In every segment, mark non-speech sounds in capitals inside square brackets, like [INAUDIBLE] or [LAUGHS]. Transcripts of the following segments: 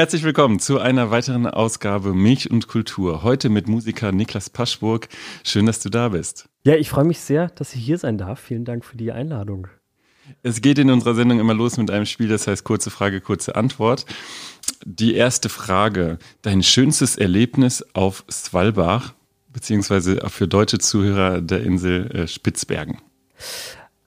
Herzlich willkommen zu einer weiteren Ausgabe Milch und Kultur. Heute mit Musiker Niklas Paschburg. Schön, dass du da bist. Ja, ich freue mich sehr, dass ich hier sein darf. Vielen Dank für die Einladung. Es geht in unserer Sendung immer los mit einem Spiel, das heißt kurze Frage, kurze Antwort. Die erste Frage. Dein schönstes Erlebnis auf Svalbard, beziehungsweise für deutsche Zuhörer der Insel äh, Spitzbergen?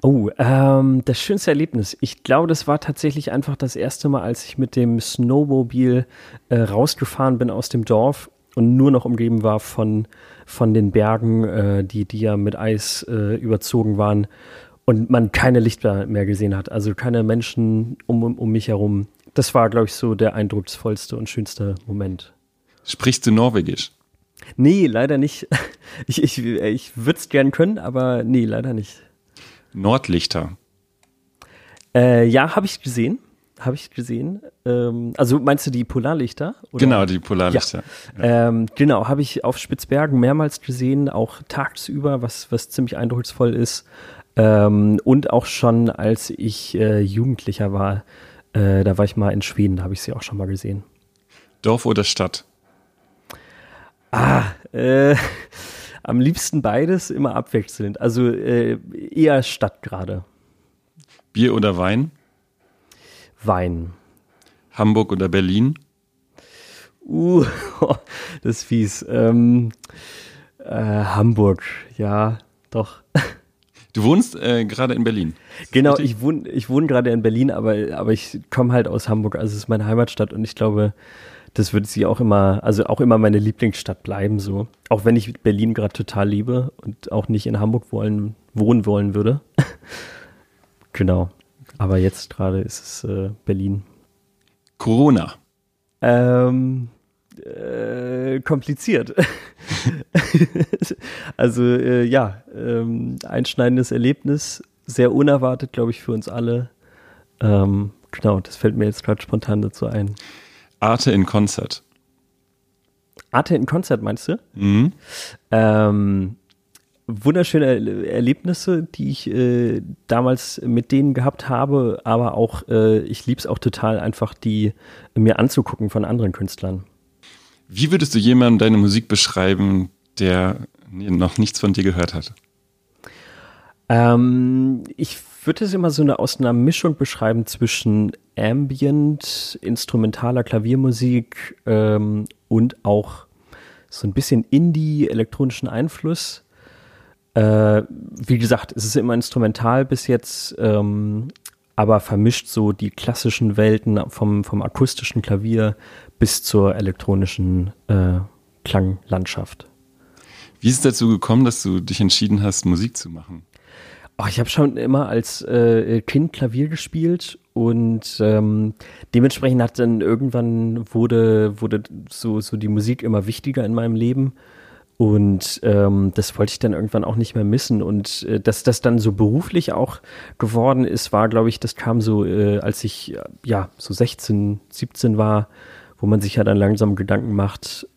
Oh, ähm, das schönste Erlebnis. Ich glaube, das war tatsächlich einfach das erste Mal, als ich mit dem Snowmobil äh, rausgefahren bin aus dem Dorf und nur noch umgeben war von, von den Bergen, äh, die, die ja mit Eis äh, überzogen waren und man keine Lichter mehr gesehen hat. Also keine Menschen um, um, um mich herum. Das war, glaube ich, so der eindrucksvollste und schönste Moment. Sprichst du Norwegisch? Nee, leider nicht. [LAUGHS] Ich, ich, ich würde es gern können, aber nee, leider nicht. Nordlichter. Äh, ja, habe ich gesehen. Habe ich gesehen. Ähm, also meinst du die Polarlichter? Oder? Genau, die Polarlichter. Ja. Ja. Ähm, genau, habe ich auf Spitzbergen mehrmals gesehen, auch tagsüber, was, was ziemlich eindrucksvoll ist. Ähm, und auch schon, als ich äh, Jugendlicher war, äh, da war ich mal in Schweden, da habe ich sie auch schon mal gesehen. Dorf oder Stadt? Ah, äh, am liebsten beides, immer abwechselnd. Also äh, eher Stadt gerade. Bier oder Wein? Wein. Hamburg oder Berlin? Uh, [LAUGHS] das ist fies. Ähm, äh, Hamburg, ja, doch. Du wohnst äh, gerade in Berlin. Genau, ich wohne, ich wohne gerade in Berlin, aber, aber ich komme halt aus Hamburg, also es ist meine Heimatstadt und ich glaube, das wird sie auch immer, also auch immer meine Lieblingsstadt bleiben, so. Auch wenn ich Berlin gerade total liebe und auch nicht in Hamburg wollen, wohnen wollen würde. [LAUGHS] genau. Aber jetzt gerade ist es äh, Berlin. Corona. Ähm, äh, kompliziert. [LAUGHS] also äh, ja, ähm, einschneidendes Erlebnis, sehr unerwartet, glaube ich, für uns alle. Ähm, genau, das fällt mir jetzt gerade spontan dazu ein. Arte in Konzert. Arte in Konzert meinst du? Mhm. Ähm, wunderschöne Erlebnisse, die ich äh, damals mit denen gehabt habe, aber auch, äh, ich liebe es auch total, einfach die mir anzugucken von anderen Künstlern. Wie würdest du jemandem deine Musik beschreiben, der noch nichts von dir gehört hat? Ähm, ich würde es immer so eine, aus einer Mischung beschreiben zwischen Ambient, instrumentaler Klaviermusik ähm, und auch so ein bisschen Indie, elektronischen Einfluss. Äh, wie gesagt, es ist immer instrumental bis jetzt, ähm, aber vermischt so die klassischen Welten vom, vom akustischen Klavier bis zur elektronischen äh, Klanglandschaft. Wie ist es dazu gekommen, dass du dich entschieden hast, Musik zu machen? Oh, ich habe schon immer als äh, Kind Klavier gespielt und ähm, dementsprechend hat dann irgendwann wurde, wurde so, so die Musik immer wichtiger in meinem Leben. Und ähm, das wollte ich dann irgendwann auch nicht mehr missen. Und äh, dass das dann so beruflich auch geworden ist, war, glaube ich, das kam so, äh, als ich ja so 16, 17 war, wo man sich ja dann langsam Gedanken macht,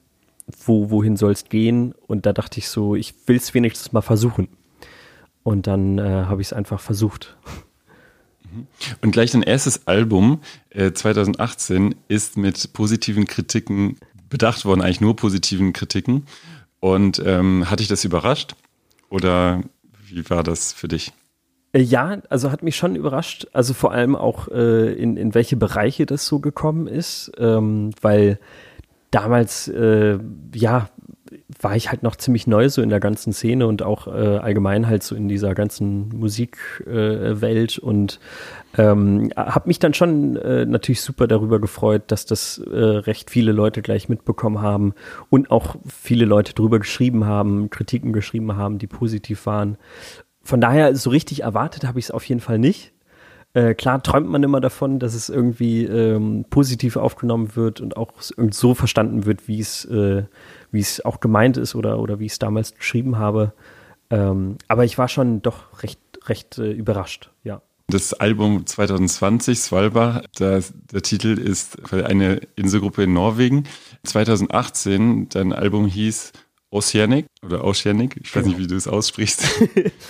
wo, wohin soll es gehen? Und da dachte ich so, ich will es wenigstens mal versuchen. Und dann äh, habe ich es einfach versucht. Mhm. Und gleich dein erstes Album äh, 2018 ist mit positiven Kritiken bedacht worden, eigentlich nur positiven Kritiken. Und ähm, hat dich das überrascht? Oder wie war das für dich? Äh, ja, also hat mich schon überrascht. Also vor allem auch, äh, in, in welche Bereiche das so gekommen ist. Ähm, weil damals, äh, ja, war ich halt noch ziemlich neu so in der ganzen Szene und auch äh, allgemein halt so in dieser ganzen Musikwelt äh, und ähm, habe mich dann schon äh, natürlich super darüber gefreut, dass das äh, recht viele Leute gleich mitbekommen haben und auch viele Leute drüber geschrieben haben, Kritiken geschrieben haben, die positiv waren. Von daher so richtig erwartet habe ich es auf jeden Fall nicht. Äh, klar träumt man immer davon, dass es irgendwie ähm, positiv aufgenommen wird und auch so verstanden wird, wie es äh, wie es auch gemeint ist oder, oder wie ich es damals geschrieben habe. Ähm, aber ich war schon doch recht, recht äh, überrascht, ja. Das Album 2020, Svalbard, der, der Titel ist eine Inselgruppe in Norwegen. 2018, dein Album hieß Oceanic oder Oceanic, ich weiß genau. nicht, wie du es aussprichst.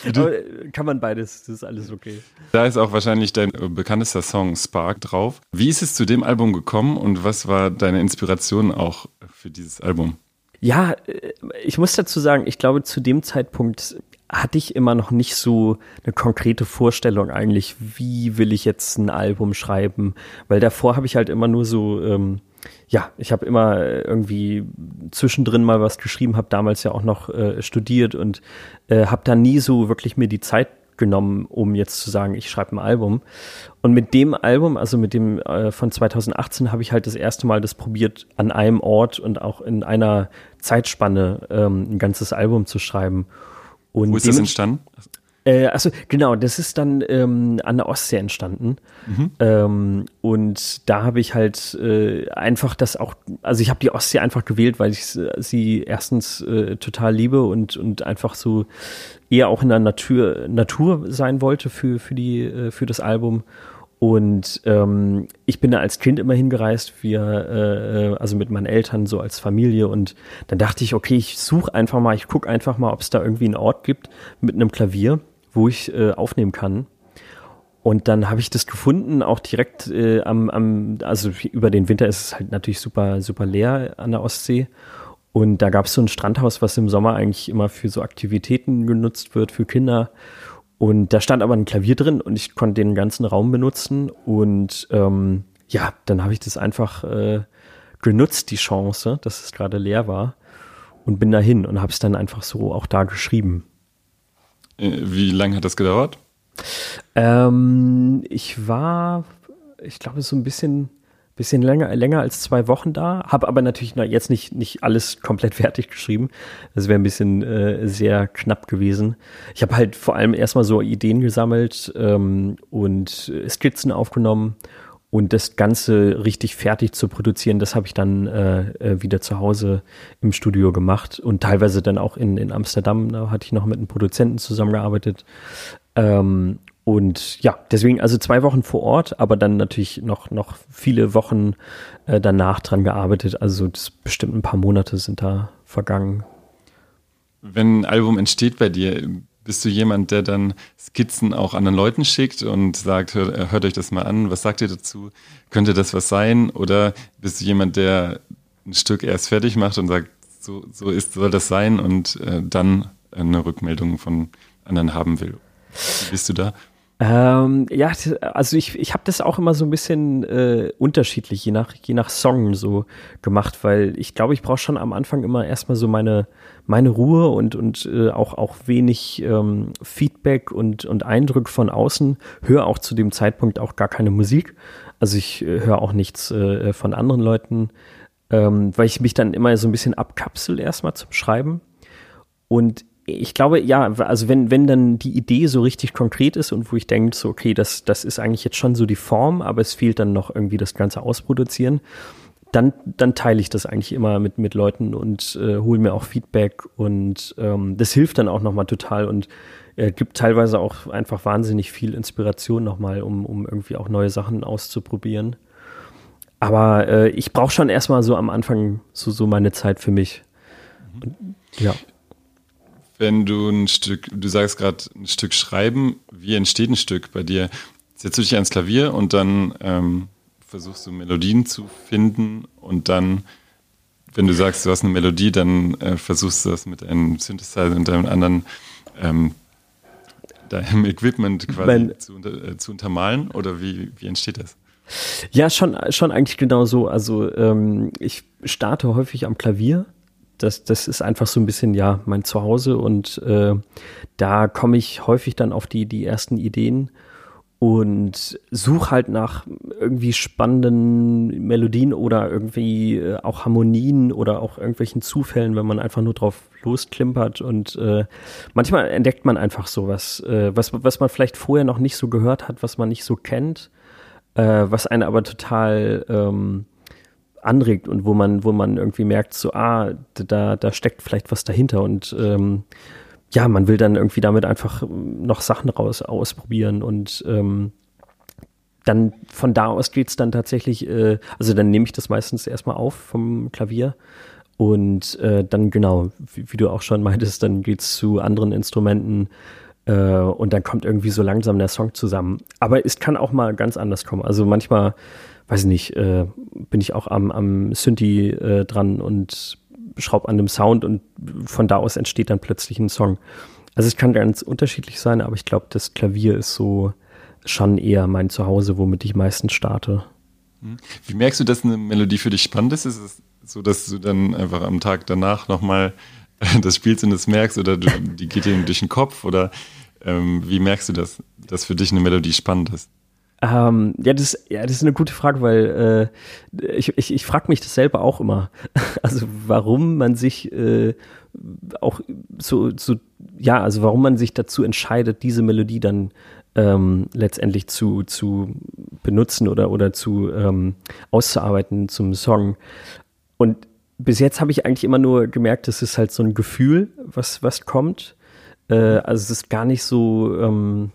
[LAUGHS] Kann man beides, das ist alles okay. Da ist auch wahrscheinlich dein äh, bekanntester Song Spark drauf. Wie ist es zu dem Album gekommen und was war deine Inspiration auch für dieses Album? Ja, äh, ich muss dazu sagen, ich glaube, zu dem Zeitpunkt hatte ich immer noch nicht so eine konkrete Vorstellung eigentlich, wie will ich jetzt ein Album schreiben, weil davor habe ich halt immer nur so ähm, ja, ich habe immer irgendwie zwischendrin mal was geschrieben, habe damals ja auch noch äh, studiert und äh, habe da nie so wirklich mir die Zeit genommen, um jetzt zu sagen, ich schreibe ein Album. Und mit dem Album, also mit dem äh, von 2018, habe ich halt das erste Mal das probiert, an einem Ort und auch in einer Zeitspanne ähm, ein ganzes Album zu schreiben. Und Wo ist das entstanden? Äh, also genau, das ist dann ähm, an der Ostsee entstanden. Mhm. Ähm, und da habe ich halt äh, einfach das auch, also ich habe die Ostsee einfach gewählt, weil ich sie erstens äh, total liebe und, und einfach so eher auch in der Natur, Natur sein wollte für, für, die, äh, für das Album. Und ähm, ich bin da als Kind immer hingereist, wir, äh, äh also mit meinen Eltern so als Familie. Und dann dachte ich, okay, ich suche einfach mal, ich gucke einfach mal, ob es da irgendwie einen Ort gibt mit einem Klavier wo ich äh, aufnehmen kann. Und dann habe ich das gefunden, auch direkt äh, am, am, also über den Winter ist es halt natürlich super, super leer an der Ostsee. Und da gab es so ein Strandhaus, was im Sommer eigentlich immer für so Aktivitäten genutzt wird, für Kinder. Und da stand aber ein Klavier drin und ich konnte den ganzen Raum benutzen. Und ähm, ja, dann habe ich das einfach äh, genutzt, die Chance, dass es gerade leer war. Und bin dahin und habe es dann einfach so auch da geschrieben. Äh, wie lange hat das gedauert? Ähm, ich war, ich glaube, so ein bisschen, bisschen länger, länger als zwei Wochen da, habe aber natürlich jetzt nicht, nicht alles komplett [LAUGHS] fertig geschrieben. Das wäre ein bisschen äh, sehr knapp gewesen. Ich habe halt vor allem erstmal so Ideen gesammelt ähm, und Skizzen aufgenommen und das Ganze richtig fertig zu produzieren, das habe ich dann äh, äh, wieder zu Hause im Studio gemacht und teilweise dann auch in, in Amsterdam. Da hatte ich noch mit einem Produzenten zusammengearbeitet. Ähm, und ja, deswegen also zwei Wochen vor Ort, aber dann natürlich noch, noch viele Wochen äh, danach dran gearbeitet. Also bestimmt ein paar Monate sind da vergangen. Wenn ein Album entsteht bei dir, bist du jemand, der dann Skizzen auch anderen Leuten schickt und sagt, hört, hört euch das mal an, was sagt ihr dazu? Könnte das was sein? Oder bist du jemand, der ein Stück erst fertig macht und sagt, so, so ist, soll das sein und äh, dann eine Rückmeldung von anderen haben will? Wie bist du da? Ähm, ja, also ich, ich habe das auch immer so ein bisschen äh, unterschiedlich, je nach, je nach Song so gemacht, weil ich glaube, ich brauche schon am Anfang immer erstmal so meine, meine Ruhe und, und äh, auch, auch wenig ähm, Feedback und, und Eindruck von außen. Höre auch zu dem Zeitpunkt auch gar keine Musik. Also ich äh, höre auch nichts äh, von anderen Leuten, ähm, weil ich mich dann immer so ein bisschen abkapsel erstmal zum Schreiben. Und ich glaube, ja, also wenn, wenn dann die Idee so richtig konkret ist und wo ich denke, so, okay, das, das ist eigentlich jetzt schon so die Form, aber es fehlt dann noch irgendwie das Ganze ausproduzieren, dann, dann teile ich das eigentlich immer mit, mit Leuten und äh, hole mir auch Feedback und ähm, das hilft dann auch nochmal total und äh, gibt teilweise auch einfach wahnsinnig viel Inspiration nochmal, um, um irgendwie auch neue Sachen auszuprobieren. Aber äh, ich brauche schon erstmal so am Anfang so, so meine Zeit für mich. Und, ja wenn du ein Stück, du sagst gerade ein Stück schreiben, wie entsteht ein Stück bei dir? Setzt du dich ans Klavier und dann ähm, versuchst du Melodien zu finden und dann, wenn du sagst, du hast eine Melodie, dann äh, versuchst du das mit einem Synthesizer und einem anderen ähm, deinem Equipment quasi mein, zu, äh, zu untermalen oder wie, wie entsteht das? Ja, schon, schon eigentlich genau so. Also ähm, ich starte häufig am Klavier das, das ist einfach so ein bisschen, ja, mein Zuhause und äh, da komme ich häufig dann auf die, die ersten Ideen und suche halt nach irgendwie spannenden Melodien oder irgendwie äh, auch Harmonien oder auch irgendwelchen Zufällen, wenn man einfach nur drauf losklimpert und äh, manchmal entdeckt man einfach sowas, äh, was, was man vielleicht vorher noch nicht so gehört hat, was man nicht so kennt, äh, was einen aber total ähm, anregt und wo man, wo man irgendwie merkt, so, ah, da, da steckt vielleicht was dahinter und ähm, ja, man will dann irgendwie damit einfach noch Sachen raus ausprobieren und ähm, dann von da aus geht es dann tatsächlich, äh, also dann nehme ich das meistens erstmal auf vom Klavier Und äh, dann genau, wie, wie, du auch schon meintest, dann geht's zu anderen Instrumenten äh, und dann kommt irgendwie so langsam der Song zusammen. Aber es kann auch mal ganz anders kommen. Also manchmal, weiß ich nicht, äh, bin ich auch am, am Synthi äh, dran und schraube an dem Sound und von da aus entsteht dann plötzlich ein Song. Also es kann ganz unterschiedlich sein, aber ich glaube, das Klavier ist so schon eher mein Zuhause, womit ich meistens starte. Hm. Wie merkst du, dass eine Melodie für dich spannend ist? Ist es so, dass du dann einfach am Tag danach nochmal das spielst und es merkst oder die geht dir durch den Kopf oder ähm, wie merkst du das, dass für dich eine Melodie spannend ist? Ähm, ja, das, ja, das ist eine gute Frage, weil äh, ich, ich, ich frage mich das selber auch immer. [LAUGHS] Also warum man sich äh, auch so, so, ja, also warum man sich dazu entscheidet, diese Melodie dann ähm, letztendlich zu, zu benutzen oder, oder zu ähm, auszuarbeiten zum Song. Und bis jetzt habe ich eigentlich immer nur gemerkt, das ist halt so ein Gefühl, was, was kommt. Äh, also es ist gar nicht so, ähm,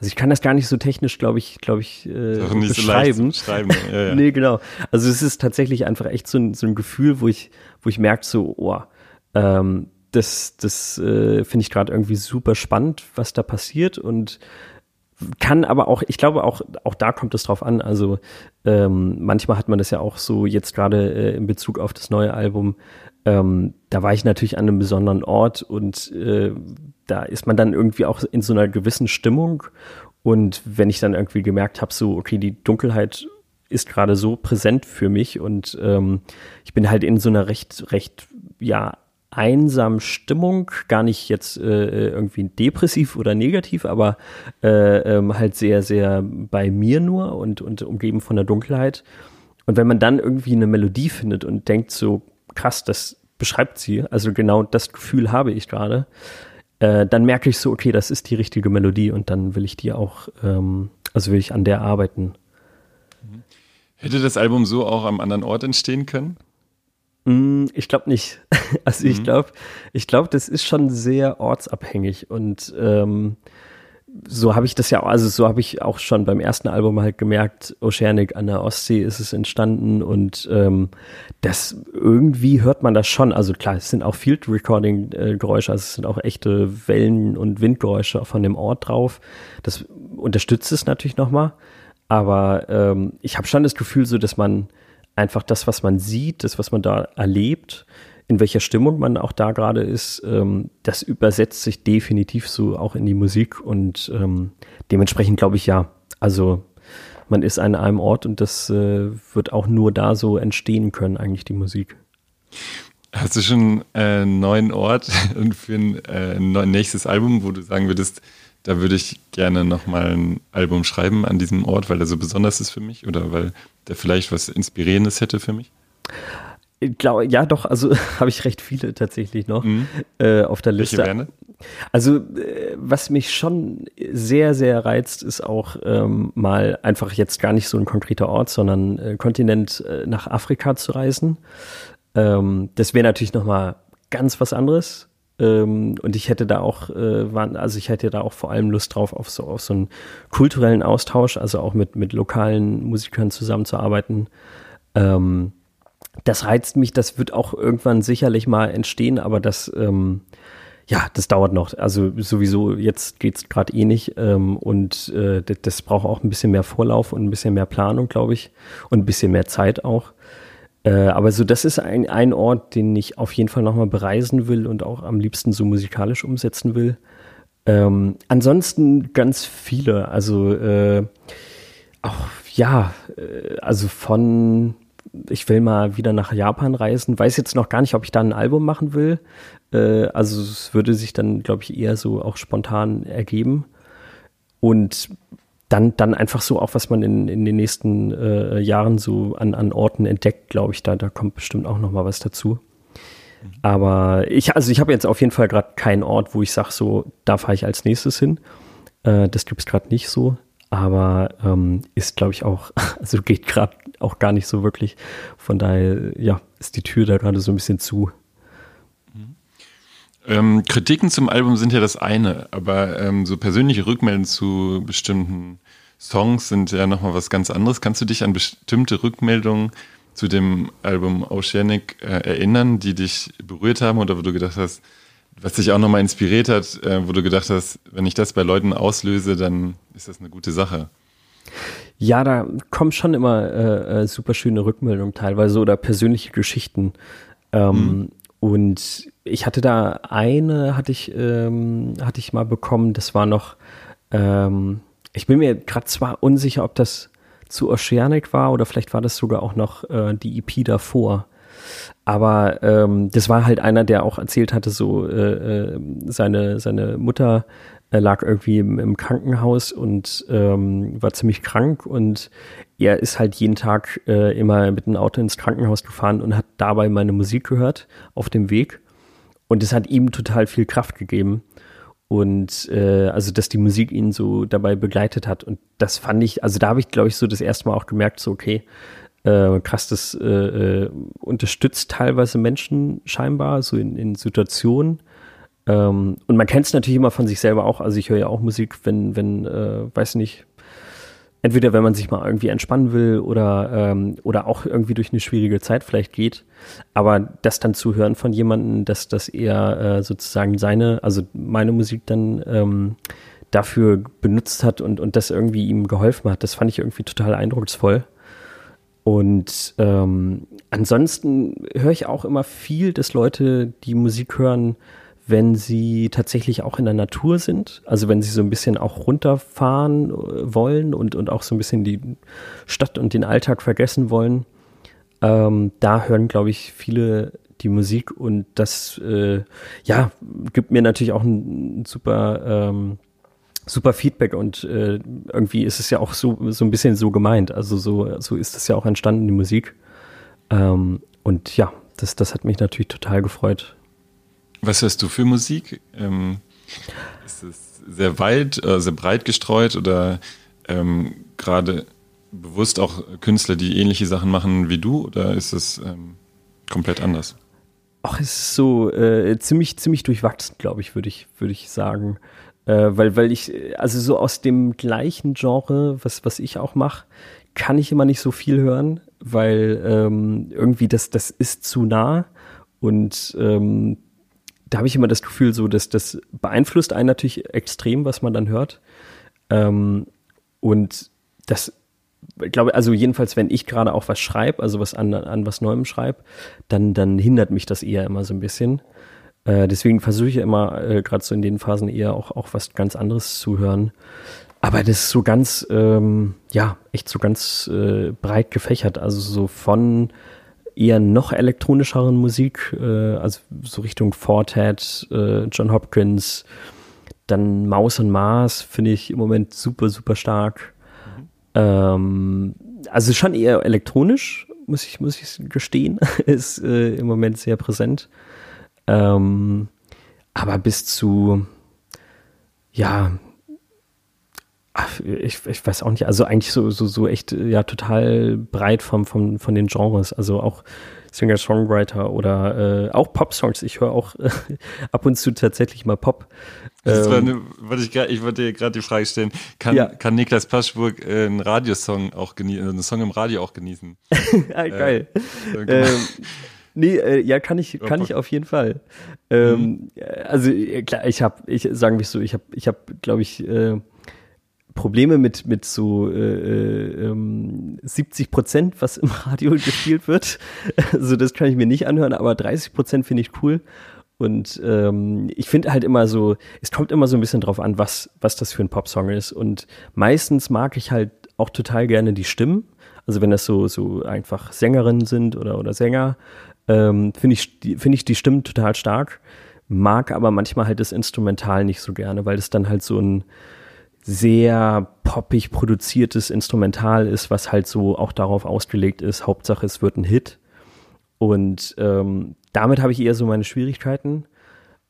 also ich kann das gar nicht so technisch, glaube ich, glaube ich, äh, beschreiben. So schreiben. Ja, ja. [LAUGHS] nee, genau. Also es ist tatsächlich einfach echt so ein, so ein Gefühl, wo ich, wo ich merke, so, oh, ähm, das, das äh, finde ich gerade irgendwie super spannend, was da passiert und kann aber auch, ich glaube auch, auch da kommt es drauf an. Also ähm, manchmal hat man das ja auch so jetzt gerade äh, in Bezug auf das neue Album. Ähm, da war ich natürlich an einem besonderen Ort und äh, da ist man dann irgendwie auch in so einer gewissen Stimmung. Und wenn ich dann irgendwie gemerkt habe, so, okay, die Dunkelheit ist gerade so präsent für mich und ähm, ich bin halt in so einer recht, recht, ja, einsamen Stimmung, gar nicht jetzt äh, irgendwie depressiv oder negativ, aber äh, ähm, halt sehr, sehr bei mir nur und, und umgeben von der Dunkelheit. Und wenn man dann irgendwie eine Melodie findet und denkt so, krass, das beschreibt sie, also genau das Gefühl habe ich gerade, äh, dann merke ich so, okay, das ist die richtige Melodie und dann will ich die auch, ähm, also will ich an der arbeiten. Hätte das Album so auch am anderen Ort entstehen können? Mm, ich glaube nicht. [LAUGHS] Also ich mhm. glaube, ich glaube, das ist schon sehr ortsabhängig und ähm, so habe ich das ja, also so habe ich auch schon beim ersten Album halt gemerkt, Oceanic an der Ostsee ist es entstanden und ähm, das irgendwie hört man das schon. Also klar, es sind auch Field Recording äh, Geräusche, also es sind auch echte Wellen- und Windgeräusche von dem Ort drauf. Das unterstützt es natürlich nochmal. Aber ähm, ich habe schon das Gefühl, so dass man einfach das, was man sieht, das, was man da erlebt, in welcher Stimmung man auch da gerade ist, ähm, das übersetzt sich definitiv so auch in die Musik und ähm, dementsprechend glaube ich ja. Also man ist an einem Ort und das äh, wird auch nur da so entstehen können, eigentlich die Musik. Hast du schon äh, einen neuen Ort [LAUGHS] für ein, äh, nächstes Album, wo du sagen würdest, da würde ich gerne nochmal ein Album schreiben an diesem Ort, weil er so besonders ist für mich oder weil der vielleicht was Inspirierendes hätte für mich? Ich glaube, ja, doch, also [LAUGHS] habe ich recht viele tatsächlich noch mhm. äh, auf der Liste. Welche wären? Also, äh, was mich schon sehr, sehr reizt, ist auch ähm, mal einfach jetzt gar nicht so ein konkreter Ort, sondern äh, Kontinent äh, nach Afrika zu reisen. Ähm, das wäre natürlich nochmal ganz was anderes. Ähm, und ich hätte da auch, äh, also ich hätte da auch vor allem Lust drauf, auf so, auf so einen kulturellen Austausch, also auch mit, mit lokalen Musikern zusammenzuarbeiten. Ähm, das reizt mich, das wird auch irgendwann sicherlich mal entstehen, aber das, ähm, ja, das dauert noch. Also sowieso, jetzt geht's gerade eh nicht. Ähm, und äh, das, das braucht auch ein bisschen mehr Vorlauf und ein bisschen mehr Planung, glaube ich. Und ein bisschen mehr Zeit auch. Äh, aber so, das ist ein, ein Ort, den ich auf jeden Fall nochmal bereisen will und auch am liebsten so musikalisch umsetzen will. Ähm, ansonsten ganz viele, also äh, auch ja, äh, also von ich will mal wieder nach Japan reisen, weiß jetzt noch gar nicht, ob ich da ein Album machen will. Äh, also es würde sich dann, glaube ich, eher so auch spontan ergeben. Und dann, dann einfach so auch, was man in, in den nächsten äh, Jahren so an, an Orten entdeckt, glaube ich, da, da kommt bestimmt auch noch mal was dazu. Mhm. Aber ich, also ich habe jetzt auf jeden Fall gerade keinen Ort, wo ich sage, so, da fahre ich als nächstes hin. Äh, das gibt es gerade nicht so. Aber ähm, ist, glaube ich, auch, [LAUGHS] also geht gerade auch gar nicht so wirklich. Von daher, ja, ist die Tür da gerade so ein bisschen zu. Ähm, Kritiken zum Album sind ja das eine, aber ähm, so persönliche Rückmeldungen zu bestimmten Songs sind ja nochmal was ganz anderes. Kannst du dich an bestimmte Rückmeldungen zu dem Album Oceanic äh, erinnern, die dich berührt haben oder wo du gedacht hast, was dich auch nochmal inspiriert hat, äh, wo du gedacht hast, wenn ich das bei Leuten auslöse, dann ist das eine gute Sache? Ja, da kommen schon immer äh, äh super schöne Rückmeldungen teilweise oder persönliche Geschichten. Ähm, mhm. Und ich hatte da eine, hatte ich, ähm, hatte ich mal bekommen, das war noch, ähm, ich bin mir gerade zwar unsicher, ob das zu Oceanic war oder vielleicht war das sogar auch noch äh, die EP davor. Aber ähm, das war halt einer, der auch erzählt hatte, so äh, äh seine, seine Mutter er lag irgendwie im, im Krankenhaus und ähm, war ziemlich krank und er ist halt jeden Tag äh, immer mit dem Auto ins Krankenhaus gefahren und hat dabei meine Musik gehört auf dem Weg. Und es hat ihm total viel Kraft gegeben. Und äh, also dass die Musik ihn so dabei begleitet hat. Und das fand ich, also da habe ich glaube ich so das erste Mal auch gemerkt, so okay, äh, krass, das äh, äh, unterstützt teilweise Menschen scheinbar so in, in Situationen ähm, und man kennt es natürlich immer von sich selber auch. Also ich höre ja auch Musik, wenn, wenn, äh, weiß nicht, entweder wenn man sich mal irgendwie entspannen will oder, ähm, oder auch irgendwie durch eine schwierige Zeit vielleicht geht. Aber das dann zu hören von jemandem, dass, dass er äh, sozusagen seine, also meine Musik dann ähm, dafür benutzt hat und, und das irgendwie ihm geholfen hat, das fand ich irgendwie total eindrucksvoll. Und ähm, ansonsten höre ich auch immer viel, dass Leute, die Musik hören, wenn sie tatsächlich auch in der Natur sind, also wenn sie so ein bisschen auch runterfahren äh, wollen und, und auch so ein bisschen die Stadt und den Alltag vergessen wollen, ähm, da hören, glaube ich, viele die Musik und das, äh, ja, gibt mir natürlich auch ein, super, ähm, super Feedback und äh, irgendwie ist es ja auch so, so ein bisschen so gemeint. Also so, so ist es ja auch entstanden, die Musik. Ähm, und ja, das, das hat mich natürlich total gefreut. Was hörst du für Musik? Ähm, ist es sehr weit, äh, sehr breit gestreut oder ähm, gerade bewusst auch Künstler, die ähnliche Sachen machen wie du oder ist es ähm, komplett anders? Ach, es ist so äh, ziemlich, ziemlich durchwachsen, glaube ich, würde ich, würde ich sagen. Äh, weil, weil ich, also so aus dem gleichen Genre, was, was ich auch mache, kann ich immer nicht so viel hören, weil ähm, irgendwie das, das ist zu nah und ähm, da habe ich immer das Gefühl, so, dass das beeinflusst einen natürlich extrem, was man dann hört. Ähm, und das, ich glaube, also jedenfalls, wenn ich gerade auch was schreibe, also was an, an was Neuem schreibe, dann, dann hindert mich das eher immer so ein bisschen. Äh, deswegen versuche ich immer, äh, gerade so in den Phasen eher auch, auch was ganz anderes zu hören. Aber das ist so ganz, ähm, ja, echt so ganz äh, breit gefächert. Also so von eher noch elektronischeren Musik, äh, also so Richtung Fortet, äh, John Hopkins, dann Maus und Mars finde ich im Moment super, super stark. Mhm. Ähm, also schon eher elektronisch, muss ich, muss ich gestehen, [LAUGHS] ist äh, im Moment sehr präsent. Ähm, aber bis zu, ja, ich, ich weiß auch nicht, also eigentlich so, so, so echt, ja, total breit vom, vom, von den Genres. Also auch Singer-Songwriter oder äh, auch Pop-Songs. Ich höre auch äh, [LAUGHS] ab und zu tatsächlich mal Pop. Das ähm, eine, wollte ich, grad, ich wollte dir gerade die Frage stellen, kann, ja. kann Niklas Paschburg äh, einen Radiosong auch genießen, einen Song im Radio auch genießen? [LAUGHS] ah, geil. Äh, ähm, Nee, äh, ja, kann ich, kann ich auf jeden Fall. Ähm, mhm. Also äh, klar, ich habe, ich sagen wir so, ich habe, ich habe, glaube ich, äh, Probleme mit, mit so äh, äh, ähm, 70 Prozent, was im [LAUGHS] Radio gespielt wird. [LAUGHS] Also das kann ich mir nicht anhören, aber 30 Prozent finde ich cool. Und ähm, ich finde halt immer so, es kommt immer so ein bisschen drauf an, was, was das für ein Popsong ist. Und meistens mag ich halt auch total gerne die Stimmen. Also wenn das so, so einfach Sängerinnen sind oder, oder Sänger, ähm, finde ich, finde ich die Stimmen total stark. Mag aber manchmal halt das Instrumental nicht so gerne, weil es dann halt so ein, sehr poppig produziertes Instrumental ist, was halt so auch darauf ausgelegt ist, Hauptsache es wird ein Hit. Und ähm, damit habe ich eher so meine Schwierigkeiten.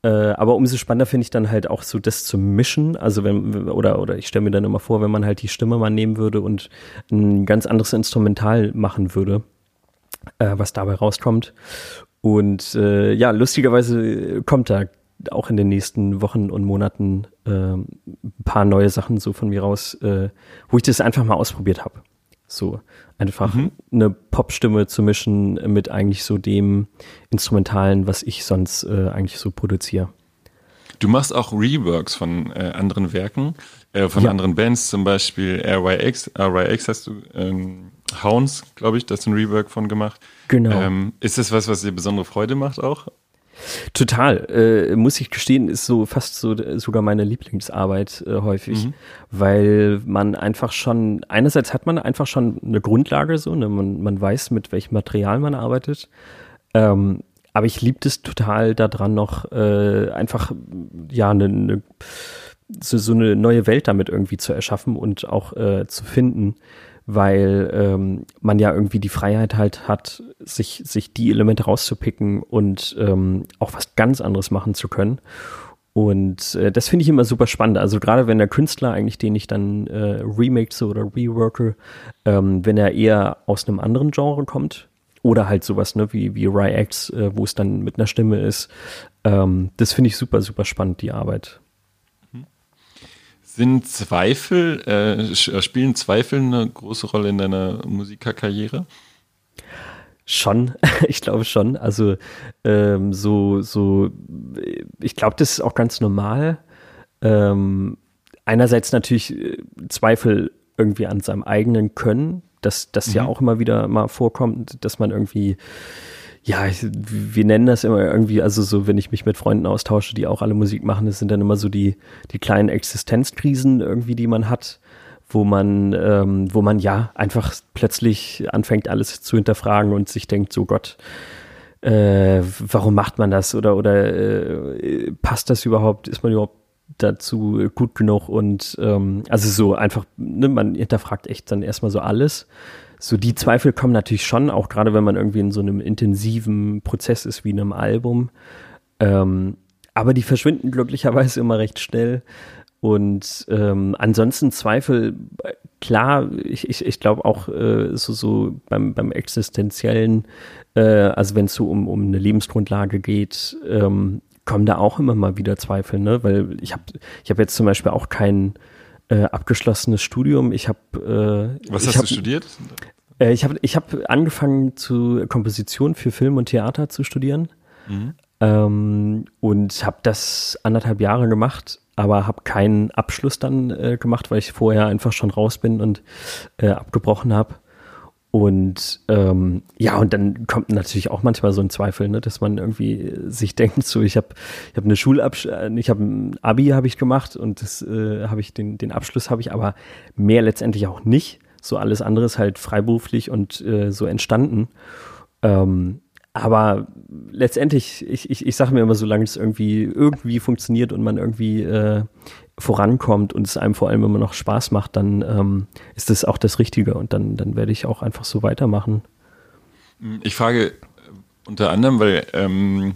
Äh, aber umso spannender finde ich dann halt auch so das zu mischen. Also wenn, oder, oder ich stelle mir dann immer vor, wenn man halt die Stimme mal nehmen würde und ein ganz anderes Instrumental machen würde, äh, was dabei rauskommt. Und äh, ja, lustigerweise kommt da auch in den nächsten Wochen und Monaten äh, ein paar neue Sachen so von mir raus, äh, wo ich das einfach mal ausprobiert habe. So einfach mhm. eine Popstimme zu mischen mit eigentlich so dem Instrumentalen, was ich sonst äh, eigentlich so produziere. Du machst auch Reworks von äh, anderen Werken, äh, von ja. anderen Bands, zum Beispiel RYX. RYX hast du ähm, Hounds, glaube ich, da du ein Rework von gemacht. Genau. Ähm, ist das was, was dir besondere Freude macht auch? Total, äh, muss ich gestehen, ist so fast so sogar meine Lieblingsarbeit äh, häufig, mhm. weil man einfach schon, einerseits hat man einfach schon eine Grundlage so, ne? man, man weiß, mit welchem Material man arbeitet. Ähm, aber ich liebe es total daran noch äh, einfach ja eine, eine so, so eine neue Welt damit irgendwie zu erschaffen und auch äh, zu finden weil ähm, man ja irgendwie die Freiheit halt hat, sich, sich die Elemente rauszupicken und ähm, auch was ganz anderes machen zu können. Und äh, das finde ich immer super spannend. Also gerade wenn der Künstler eigentlich, den ich dann äh, remixe oder reworke, ähm, wenn er eher aus einem anderen Genre kommt oder halt sowas ne, wie, wie RyX, äh, wo es dann mit einer Stimme ist, ähm, das finde ich super, super spannend, die Arbeit. Sind Zweifel, äh, äh, spielen Zweifel eine große Rolle in deiner Musikerkarriere? Schon, [LAUGHS] ich glaube schon. Also ähm, so, so, ich glaube, das ist auch ganz normal. Ähm, einerseits natürlich äh, Zweifel irgendwie an seinem eigenen Können, dass das mhm. ja auch immer wieder mal vorkommt, dass man irgendwie ja, ich, wir nennen das immer irgendwie, also so, wenn ich mich mit Freunden austausche, die auch alle Musik machen, das sind dann immer so die, die kleinen Existenzkrisen irgendwie, die man hat, wo man, ähm, wo man ja einfach plötzlich anfängt, alles zu hinterfragen und sich denkt, so Gott, äh, warum macht man das? Oder, oder äh, passt das überhaupt, ist man überhaupt dazu gut genug? Und ähm, also so einfach, ne, man hinterfragt echt dann erstmal so alles so die Zweifel kommen natürlich schon, auch gerade wenn man irgendwie in so einem intensiven Prozess ist wie in einem Album. Ähm, aber die verschwinden glücklicherweise immer recht schnell. Und ähm, ansonsten Zweifel, klar, ich, ich, ich glaube auch äh, so, so beim, beim existenziellen, äh, also wenn es so um, um eine Lebensgrundlage geht, ähm, kommen da auch immer mal wieder Zweifel, ne? Weil ich habe ich hab jetzt zum Beispiel auch keinen äh, abgeschlossenes Studium. Ich habe. Äh, Was hast hab, du studiert? Äh, ich habe ich hab angefangen zu Komposition für Film und Theater zu studieren mhm. ähm, und habe das anderthalb Jahre gemacht, aber habe keinen Abschluss dann äh, gemacht, weil ich vorher einfach schon raus bin und äh, abgebrochen habe. Und ähm, ja, und dann kommt natürlich auch manchmal so ein Zweifel, ne, dass man irgendwie sich [LAUGHS] denkt, so ich habe ich habe eine Schulabsch äh, ich habe ein Abi habe ich gemacht und das äh, habe ich den den Abschluss habe ich aber mehr letztendlich auch nicht. So alles andere ist halt freiberuflich und äh, so entstanden. Ähm, aber letztendlich, ich, ich, ich sage mir immer, solange es irgendwie irgendwie funktioniert und man irgendwie äh, vorankommt und es einem vor allem immer noch Spaß macht, dann ähm, ist das auch das Richtige und dann, dann werde ich auch einfach so weitermachen. Ich frage äh, unter anderem, weil ähm,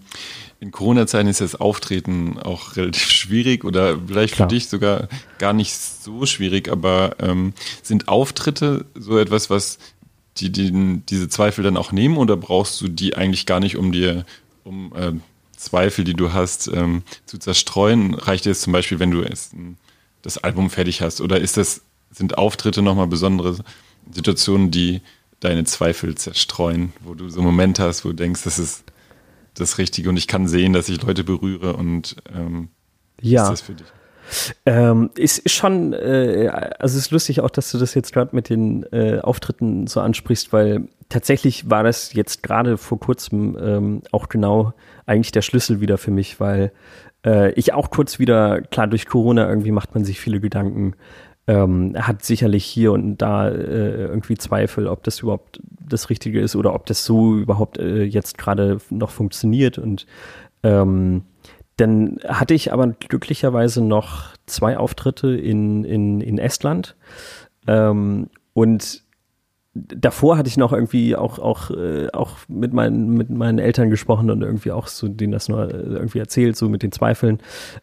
in Corona-Zeiten ist das Auftreten auch relativ [LAUGHS] schwierig oder vielleicht Klar. für dich sogar gar nicht so schwierig, aber ähm, sind Auftritte so etwas, was die, die diese Zweifel dann auch nehmen oder brauchst du die eigentlich gar nicht, um dir, um äh, Zweifel, die du hast, ähm, zu zerstreuen? Reicht dir es zum Beispiel, wenn du es, das Album fertig hast? Oder ist das, sind Auftritte nochmal besondere Situationen, die deine Zweifel zerstreuen, wo du so einen Moment hast, wo du denkst, das ist das Richtige und ich kann sehen, dass ich Leute berühre und ähm, ja. ist das für dich? Ähm, ist schon, äh, also es ist lustig auch, dass du das jetzt gerade mit den äh, Auftritten so ansprichst, weil tatsächlich war das jetzt gerade vor kurzem ähm, auch genau eigentlich der Schlüssel wieder für mich, weil äh, ich auch kurz wieder, klar, durch Corona irgendwie macht man sich viele Gedanken, ähm, hat sicherlich hier und da äh, irgendwie Zweifel, ob das überhaupt das Richtige ist oder ob das so überhaupt äh, jetzt gerade noch funktioniert und ähm, dann hatte ich aber glücklicherweise noch zwei Auftritte in, in, in Estland. Ähm, und davor hatte ich noch irgendwie auch, auch, äh, auch mit, meinen, mit meinen Eltern gesprochen und irgendwie auch so denen das nur äh, irgendwie erzählt, so mit den Zweifeln.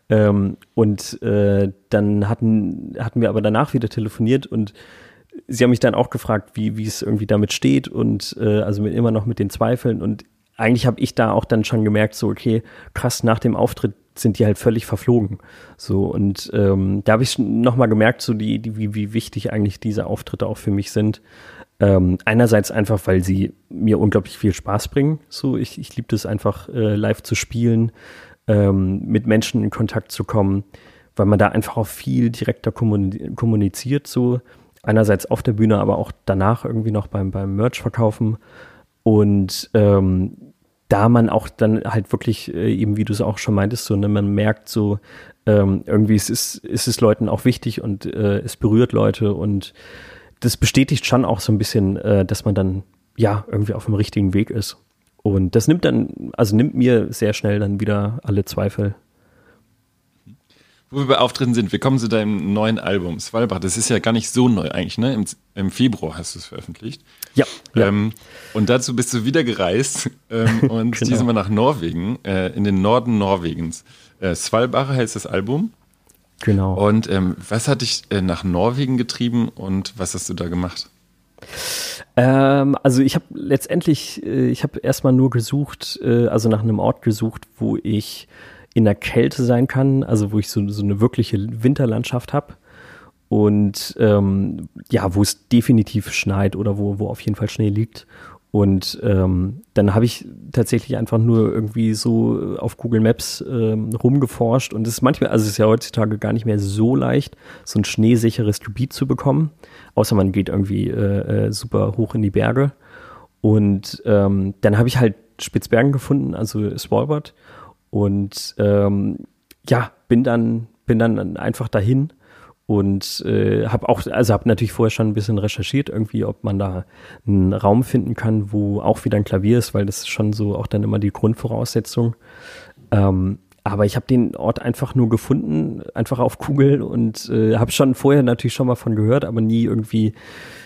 Ähm, und äh, dann hatten, hatten wir aber danach wieder telefoniert und sie haben mich dann auch gefragt, wie, wie es irgendwie damit steht und äh, also mit, immer noch mit den Zweifeln. Und eigentlich habe ich da auch dann schon gemerkt, so, okay, krass, nach dem Auftritt sind die halt völlig verflogen. So, und ähm, da habe ich nochmal gemerkt, so die, die, wie, wie wichtig eigentlich diese Auftritte auch für mich sind. Ähm, einerseits einfach, weil sie mir unglaublich viel Spaß bringen. So, ich, ich liebe es einfach, äh, live zu spielen, ähm, mit Menschen in Kontakt zu kommen, weil man da einfach auch viel direkter kommuniziert. So, einerseits auf der Bühne, aber auch danach irgendwie noch beim, beim Merch verkaufen. Und ähm, da man auch dann halt wirklich, äh, eben wie du es auch schon meintest, so, ne, man merkt so, ähm, irgendwie ist es, ist es Leuten auch wichtig und äh, es berührt Leute und das bestätigt schon auch so ein bisschen, äh, dass man dann ja irgendwie auf dem richtigen Weg ist. Und das nimmt dann, also nimmt mir sehr schnell dann wieder alle Zweifel. Wo wir bei Auftritten sind, wir kommen zu deinem neuen Album, Svalbard. Das ist ja gar nicht so neu eigentlich, ne? Im, im Februar hast du es veröffentlicht. Ja. Ähm, und dazu bist du wieder gereist ähm, [LAUGHS] und genau. diesmal nach Norwegen, äh, in den Norden Norwegens. Äh, Svalbard heißt das Album. Genau. Und ähm, was hat dich äh, nach Norwegen getrieben und was hast du da gemacht? Ähm, also ich habe letztendlich, äh, ich habe erstmal nur gesucht, äh, also nach einem Ort gesucht, wo ich in der Kälte sein kann, also wo ich so, so eine wirkliche Winterlandschaft habe und ähm, ja, wo es definitiv schneit oder wo, wo auf jeden Fall Schnee liegt. Und ähm, dann habe ich tatsächlich einfach nur irgendwie so auf Google Maps ähm, rumgeforscht und es ist manchmal, also es ist ja heutzutage gar nicht mehr so leicht, so ein schneesicheres Gebiet zu bekommen, außer man geht irgendwie äh, äh, super hoch in die Berge. Und ähm, dann habe ich halt Spitzbergen gefunden, also Svalbard und ähm, ja, bin dann, bin dann einfach dahin und äh, habe auch, also habe natürlich vorher schon ein bisschen recherchiert, irgendwie, ob man da einen Raum finden kann, wo auch wieder ein Klavier ist, weil das ist schon so auch dann immer die Grundvoraussetzung. Ähm, aber ich habe den Ort einfach nur gefunden, einfach auf Kugel und äh, habe schon vorher natürlich schon mal von gehört, aber nie irgendwie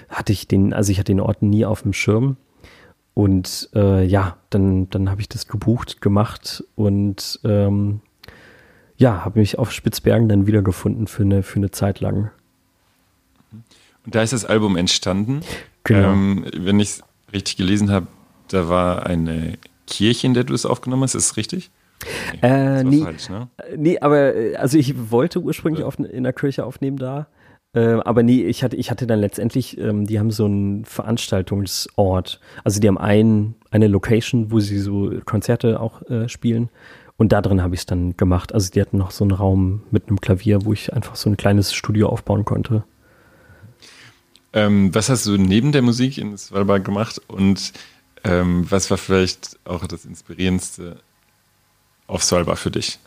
hatte ich den, also ich hatte den Ort nie auf dem Schirm. Und äh, ja, dann, dann habe ich das gebucht, gemacht und ähm, ja, habe mich auf Spitzbergen dann wiedergefunden für eine, für eine Zeit lang. Und da ist das Album entstanden. Genau. Ähm, wenn ich es richtig gelesen habe, da war eine Kirche, in der du es aufgenommen hast, ist das richtig? Nee, äh, nee, falsch, ne? nee, aber äh, also ich wollte ursprünglich auf, in der Kirche aufnehmen da. Äh, aber nee, ich hatte, ich hatte dann letztendlich, ähm, die haben so einen Veranstaltungsort. Also die haben ein, eine Location, wo sie so Konzerte auch äh, spielen. Und da drin habe ich es dann gemacht. Also die hatten noch so einen Raum mit einem Klavier, wo ich einfach so ein kleines Studio aufbauen konnte. Ähm, was hast du neben der Musik in Svalbard gemacht und ähm, was war vielleicht auch das Inspirierendste auf Svalbard für dich?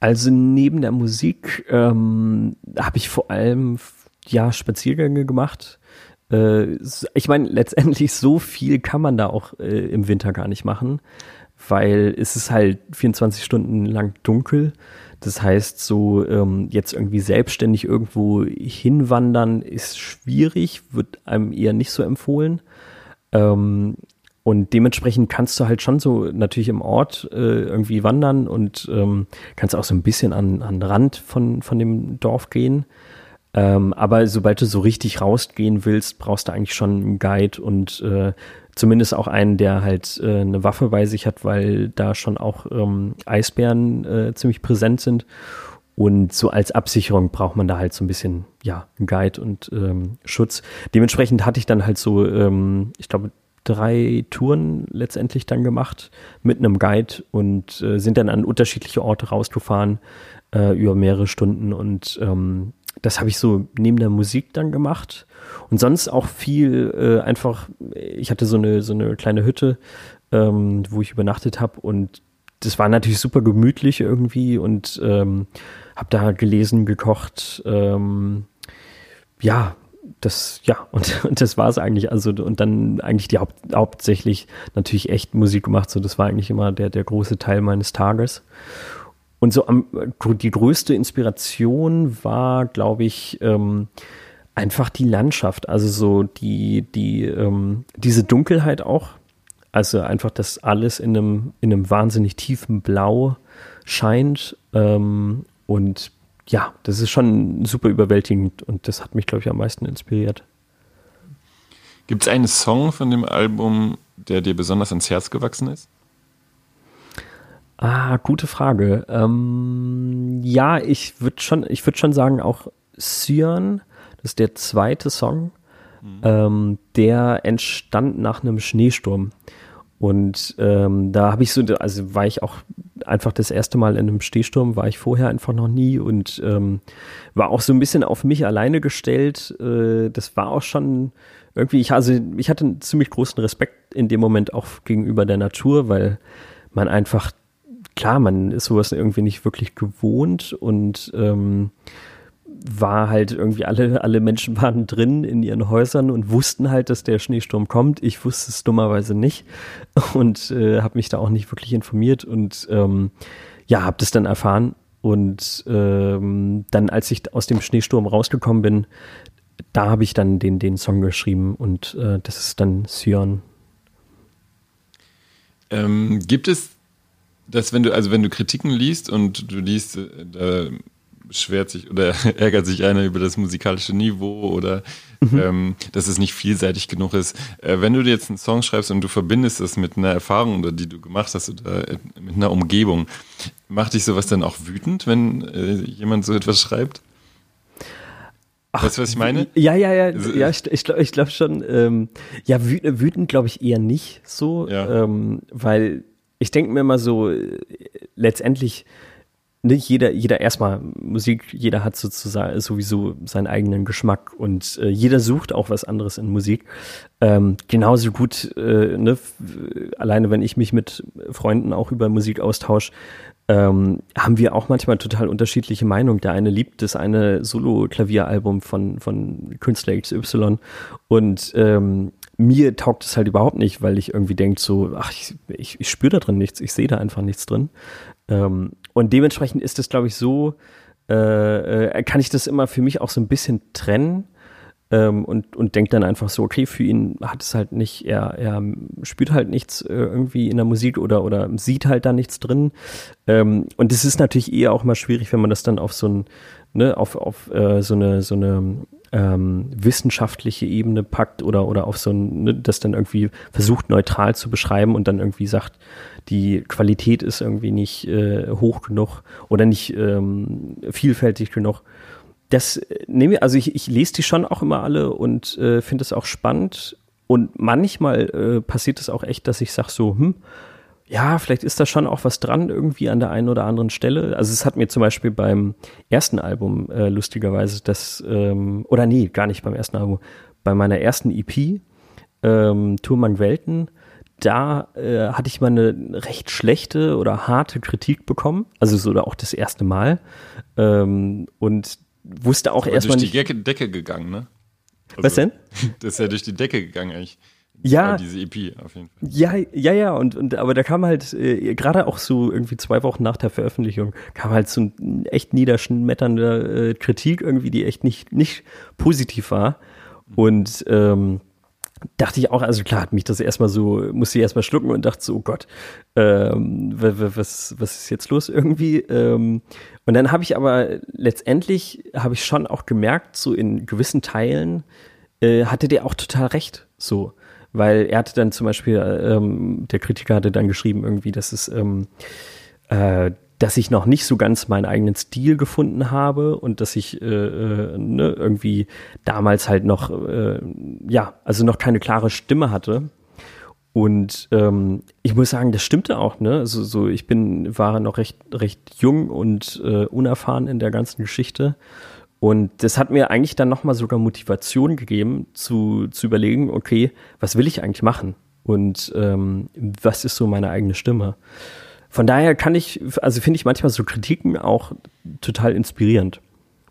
Also neben der Musik ähm, habe ich vor allem ja Spaziergänge gemacht. Äh, ich meine, [LAUGHS] letztendlich so viel kann man da auch äh, im Winter gar nicht machen, weil es ist halt 24 Stunden lang dunkel. Das heißt, so ähm, jetzt irgendwie selbstständig irgendwo hinwandern ist schwierig, wird einem eher nicht so empfohlen. Ähm, und dementsprechend kannst du halt schon so natürlich im Ort äh, irgendwie wandern und ähm, kannst auch so ein bisschen an, den Rand von, von dem Dorf gehen. Ähm, aber sobald du so richtig rausgehen willst, brauchst du eigentlich schon einen Guide und äh, zumindest auch einen, der halt äh, eine Waffe bei sich hat, weil da schon auch ähm, Eisbären äh, ziemlich präsent sind. Und so als Absicherung braucht man da halt so ein bisschen, ja, einen Guide und ähm, Schutz. Dementsprechend hatte ich dann halt so, ähm, ich glaube, drei Touren letztendlich dann gemacht mit einem Guide und äh, sind dann an unterschiedliche Orte rausgefahren äh, über mehrere Stunden und ähm, das habe ich so neben der Musik dann gemacht und sonst auch viel äh, einfach, ich hatte so eine, so eine kleine Hütte, ähm, wo ich übernachtet habe und das war natürlich super gemütlich irgendwie und ähm, habe da gelesen, gekocht, ähm, ja, das, ja, [LAUGHS] und, und das war es eigentlich. Also, und dann eigentlich die Haupt, hauptsächlich natürlich echt Musik gemacht. So, das war eigentlich immer der, der große Teil meines Tages. Und so am, die größte Inspiration war, glaube ich, ähm, einfach die Landschaft. Also so die, die, ähm, diese Dunkelheit auch. Also einfach, dass alles in einem, in einem wahnsinnig tiefen Blau scheint. Ähm, und ja, das ist schon super überwältigend und das hat mich, glaube ich, am meisten inspiriert. Gibt es einen Song von dem Album, der dir besonders ans Herz gewachsen ist? Ah, gute Frage. Ähm, ja, ich würde schon, ich würde schon sagen, auch Cyan, das ist der zweite Song. Mhm. Ähm, der entstand nach einem Schneesturm. Und ähm, da habe ich so, also war ich auch einfach das erste Mal in einem Schneesturm, war ich vorher einfach noch nie und ähm, war auch so ein bisschen auf mich alleine gestellt. Äh, das war auch schon irgendwie, ich, also ich hatte einen ziemlich großen Respekt in dem Moment auch gegenüber der Natur, weil man einfach, klar, man ist sowas irgendwie nicht wirklich gewohnt und ähm, war halt irgendwie alle, alle Menschen waren drin in ihren Häusern und wussten halt, dass der Schneesturm kommt. Ich wusste es dummerweise nicht und äh, habe mich da auch nicht wirklich informiert und ähm, ja, habe das dann erfahren. Und ähm, dann, als ich aus dem Schneesturm rausgekommen bin, da habe ich dann den, den Song geschrieben und äh, das ist dann Sion. Ähm, gibt es das, wenn du, also wenn du Kritiken liest und du liest, äh, beschwert sich oder [LAUGHS] ärgert sich einer über das musikalische Niveau oder mhm. ähm, dass es nicht vielseitig genug ist. Äh, wenn du dir jetzt einen Song schreibst und du verbindest das mit einer Erfahrung oder die du gemacht hast oder äh, mit einer Umgebung, macht dich sowas dann auch wütend, wenn äh, jemand so etwas schreibt? Ach, weißt du, was ich meine? Ja, ja, ja, also, ja ich, ich glaube ich glaub schon, ähm, ja, wütend, wütend glaube ich eher nicht so, ja. ähm, weil ich denke mir immer so, äh, letztendlich nicht jeder, jeder erstmal Musik, jeder hat sozusagen sowieso seinen eigenen Geschmack und äh, jeder sucht auch was anderes in Musik. Ähm, genauso gut, äh, ne, alleine wenn ich mich mit Freunden auch über Musik austausche, ähm, haben wir auch manchmal total unterschiedliche Meinungen. Der eine liebt das eine Solo-Klavieralbum von, von Künstler XY und ähm, mir taugt es halt überhaupt nicht, weil ich irgendwie denke so, ach, ich, ich, ich spüre da drin nichts, ich sehe da einfach nichts drin. Ähm, und dementsprechend ist es, glaube ich, so, äh, äh, kann ich das immer für mich auch so ein bisschen trennen ähm, und, und denke dann einfach so, okay, für ihn hat es halt nicht, er, er spürt halt nichts äh, irgendwie in der Musik oder, oder sieht halt da nichts drin. Ähm, und es ist natürlich eher auch mal schwierig, wenn man das dann auf so ein, ne, auf, auf äh, so eine, so eine ähm, wissenschaftliche Ebene packt oder, oder auf so ein, ne, das dann irgendwie versucht neutral zu beschreiben und dann irgendwie sagt, die Qualität ist irgendwie nicht äh, hoch genug oder nicht ähm, vielfältig genug. Das äh, nehme also ich, ich lese die schon auch immer alle und äh, finde es auch spannend. Und manchmal äh, passiert es auch echt, dass ich sage so, hm, ja, vielleicht ist da schon auch was dran irgendwie an der einen oder anderen Stelle. Also es hat mir zum Beispiel beim ersten Album äh, lustigerweise das, ähm, oder nee, gar nicht beim ersten Album, bei meiner ersten EP, ähm, Turmang Welten, da äh, hatte ich mal eine recht schlechte oder harte Kritik bekommen. Also so oder auch das erste Mal. Ähm, und wusste auch erstmal. durch die Decke, Decke gegangen, ne? Also, Was denn? [LAUGHS] Das ist ja durch die Decke gegangen eigentlich ja, diese EP auf jeden Fall. Ja, ja, ja, und, und aber da kam halt äh, gerade auch so irgendwie zwei Wochen nach der Veröffentlichung kam halt so ein echt niederschmetternder äh, Kritik irgendwie, die echt nicht nicht positiv war und ähm, dachte ich auch, also klar hat mich das erstmal so, musste ich erstmal schlucken und dachte so, oh Gott, ähm, was, was ist jetzt los irgendwie? Ähm, und dann habe ich aber letztendlich, habe ich schon auch gemerkt, so in gewissen Teilen äh, hatte der auch total recht, so weil er hatte dann zum Beispiel, ähm, der Kritiker hatte dann geschrieben irgendwie, dass es, ähm, äh, dass ich noch nicht so ganz meinen eigenen Stil gefunden habe und dass ich äh, äh, ne, irgendwie damals halt noch, äh, ja, also noch keine klare Stimme hatte. Und ähm, ich muss sagen, das stimmte auch, ne? Also so, ich bin, war noch recht, recht jung und äh, unerfahren in der ganzen Geschichte und das hat mir eigentlich dann nochmal sogar Motivation gegeben, zu, zu überlegen, okay, was will ich eigentlich machen? Und ähm, was ist so meine eigene Stimme? Von daher kann ich, also finde ich manchmal so Kritiken auch total inspirierend.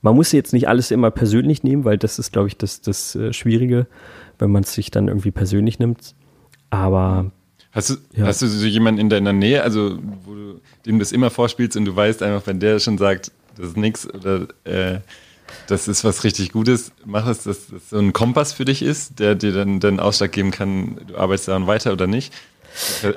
Man muss jetzt nicht alles immer persönlich nehmen, weil das ist, glaube ich, das, das äh, Schwierige, wenn man es sich dann irgendwie persönlich nimmt. Aber Hast du, ja. hast du so jemanden in deiner Nähe, also wo du dem das immer vorspielst und du weißt einfach, wenn der schon sagt, das ist nichts oder äh, das ist was richtig Gutes. Mach es, dass das so ein Kompass für dich ist, der dir dann den Ausschlag geben kann, du arbeitest daran weiter oder nicht.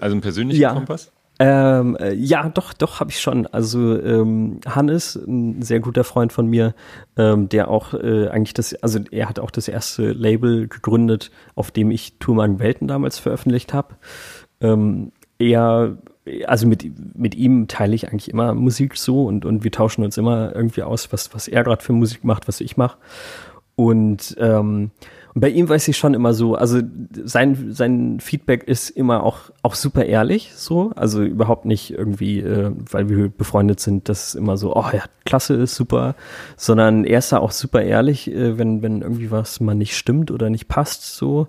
Also ein persönlicher ja. Kompass? Ähm, äh, ja, doch, doch, habe ich schon. Also ähm, Hannes, ein sehr guter Freund von mir, ähm, der auch äh, eigentlich das, also er hat auch das erste Label gegründet, auf dem ich Turman Welten damals veröffentlicht habe. Ähm, er also mit, mit ihm teile ich eigentlich immer Musik so und, und wir tauschen uns immer irgendwie aus, was, was er gerade für Musik macht, was ich mache. Und, ähm, Und bei ihm weiß ich schon immer so, also sein, sein Feedback ist immer auch, auch super ehrlich, so. Also überhaupt nicht irgendwie, äh, weil wir befreundet sind, dass es immer so, oh ja, klasse ist super, sondern er ist da auch super ehrlich, äh, wenn, wenn irgendwie was mal nicht stimmt oder nicht passt, so.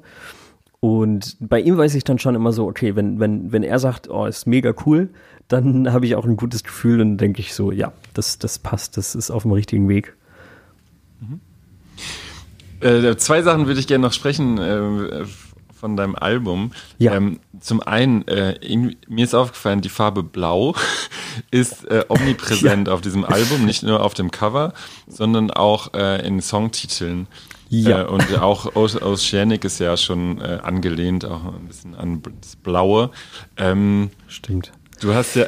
Und bei ihm weiß ich dann schon immer so, okay, wenn, wenn, wenn er sagt, oh, ist mega cool, dann habe ich auch ein gutes Gefühl und denke ich so, ja, das, das passt, das ist auf dem richtigen Weg. Mhm. Äh, zwei Sachen würde ich gerne noch sprechen äh, von deinem Album. Ja. Ähm, zum einen, äh, in, mir ist aufgefallen, die Farbe Blau [LAUGHS] ist äh, omnipräsent [LAUGHS] ja. auf diesem Album, nicht nur auf dem Cover, sondern auch äh, in Songtiteln. Ja. Äh, und auch Oceanic ist ja schon angelehnt, auch ein bisschen an das Blaue. Ähm, Stimmt. Du hast ja,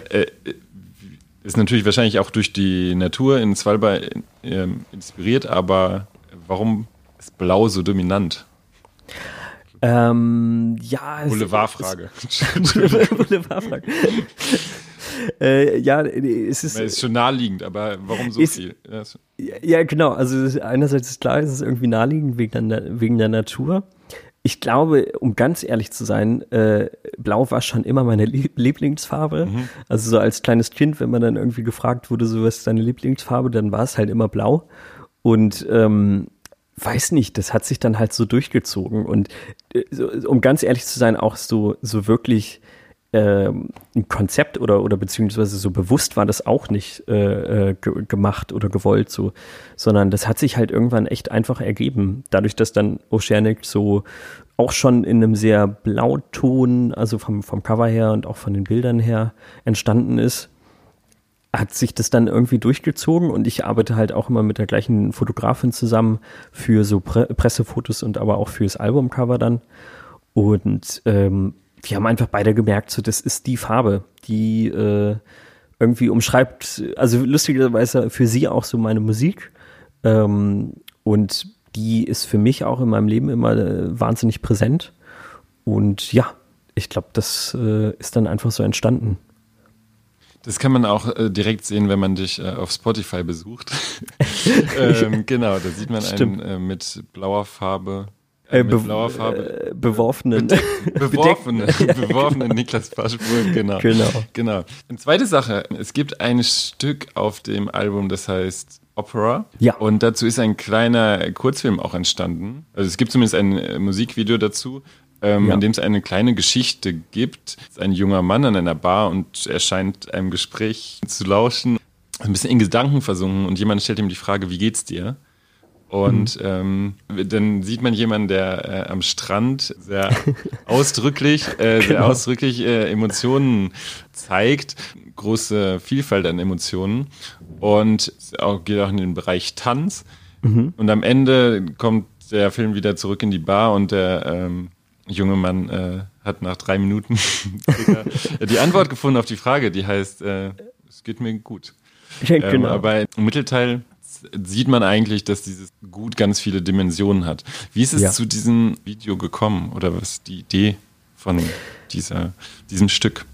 ist natürlich wahrscheinlich auch durch die Natur in Svalbard inspiriert, aber warum ist Blau so dominant? Ähm, ja. Boulevardfrage. [LAUGHS] Boulevardfrage. Äh, ja, es ist. Es ist schon naheliegend, aber warum so ist, viel? Ja, genau. Also einerseits ist klar, es ist irgendwie naheliegend wegen der, wegen der Natur. Ich glaube, um ganz ehrlich zu sein, äh, Blau war schon immer meine Lieblingsfarbe. Mhm. Also so als kleines Kind, wenn man dann irgendwie gefragt wurde, so was ist deine Lieblingsfarbe, dann war es halt immer Blau. Und ähm, weiß nicht, das hat sich dann halt so durchgezogen und äh, um ganz ehrlich zu sein, auch so, so wirklich äh, ein Konzept oder, oder beziehungsweise so bewusst war das auch nicht äh, äh ge gemacht oder gewollt so, sondern das hat sich halt irgendwann echt einfach ergeben. Dadurch, dass dann Oceanic so auch schon in einem sehr Blauton, also vom, vom Cover her und auch von den Bildern her entstanden ist, hat sich das dann irgendwie durchgezogen und ich arbeite halt auch immer mit der gleichen Fotografin zusammen für so Pre Pressefotos und aber auch fürs Albumcover dann. Und ähm, wir haben einfach beide gemerkt, so das ist die Farbe, die äh, irgendwie umschreibt, also lustigerweise für sie auch so meine Musik. Ähm, und die ist für mich auch in meinem Leben immer äh, wahnsinnig präsent. Und ja, ich glaube, das äh, ist dann einfach so entstanden. Das kann man auch äh, direkt sehen, wenn man dich äh, auf Spotify besucht. [LAUGHS] ähm, [LAUGHS] genau, da sieht man Stimmt. einen äh, mit blauer Farbe. Äh, mit blauer Farbe. Äh, beworfenen. [LAUGHS] beworfenen, beworfenen Niklas Paschburg, genau. genau. Genau. Eine zweite Sache, es gibt ein Stück auf dem Album, das heißt Opera. Ja. Und dazu ist ein kleiner Kurzfilm auch entstanden. Also es gibt zumindest ein äh, Musikvideo dazu ähm, ja. in dem es eine kleine Geschichte gibt. Ein junger Mann an einer Bar und er scheint einem Gespräch zu lauschen, ein bisschen in Gedanken versunken und jemand stellt ihm die Frage, wie geht's dir? Und mhm. ähm, dann sieht man jemanden, der äh, am Strand sehr [LAUGHS] ausdrücklich, äh, sehr genau. ausdrücklich äh, Emotionen zeigt, große Vielfalt an Emotionen und auch, geht auch in den Bereich Tanz. Mhm. Und am Ende kommt der Film wieder zurück in die Bar und der ähm, junge Mann äh, hat nach drei Minuten [LAUGHS] die Antwort gefunden auf die Frage, die heißt, äh, es geht mir gut. [LAUGHS] Ähm, genau. Ähm, aber im Mittelteil sieht man eigentlich, dass dieses Gut ganz viele Dimensionen hat. Wie ist es ja. zu diesem Video gekommen oder was ist die Idee von dieser, diesem Stück?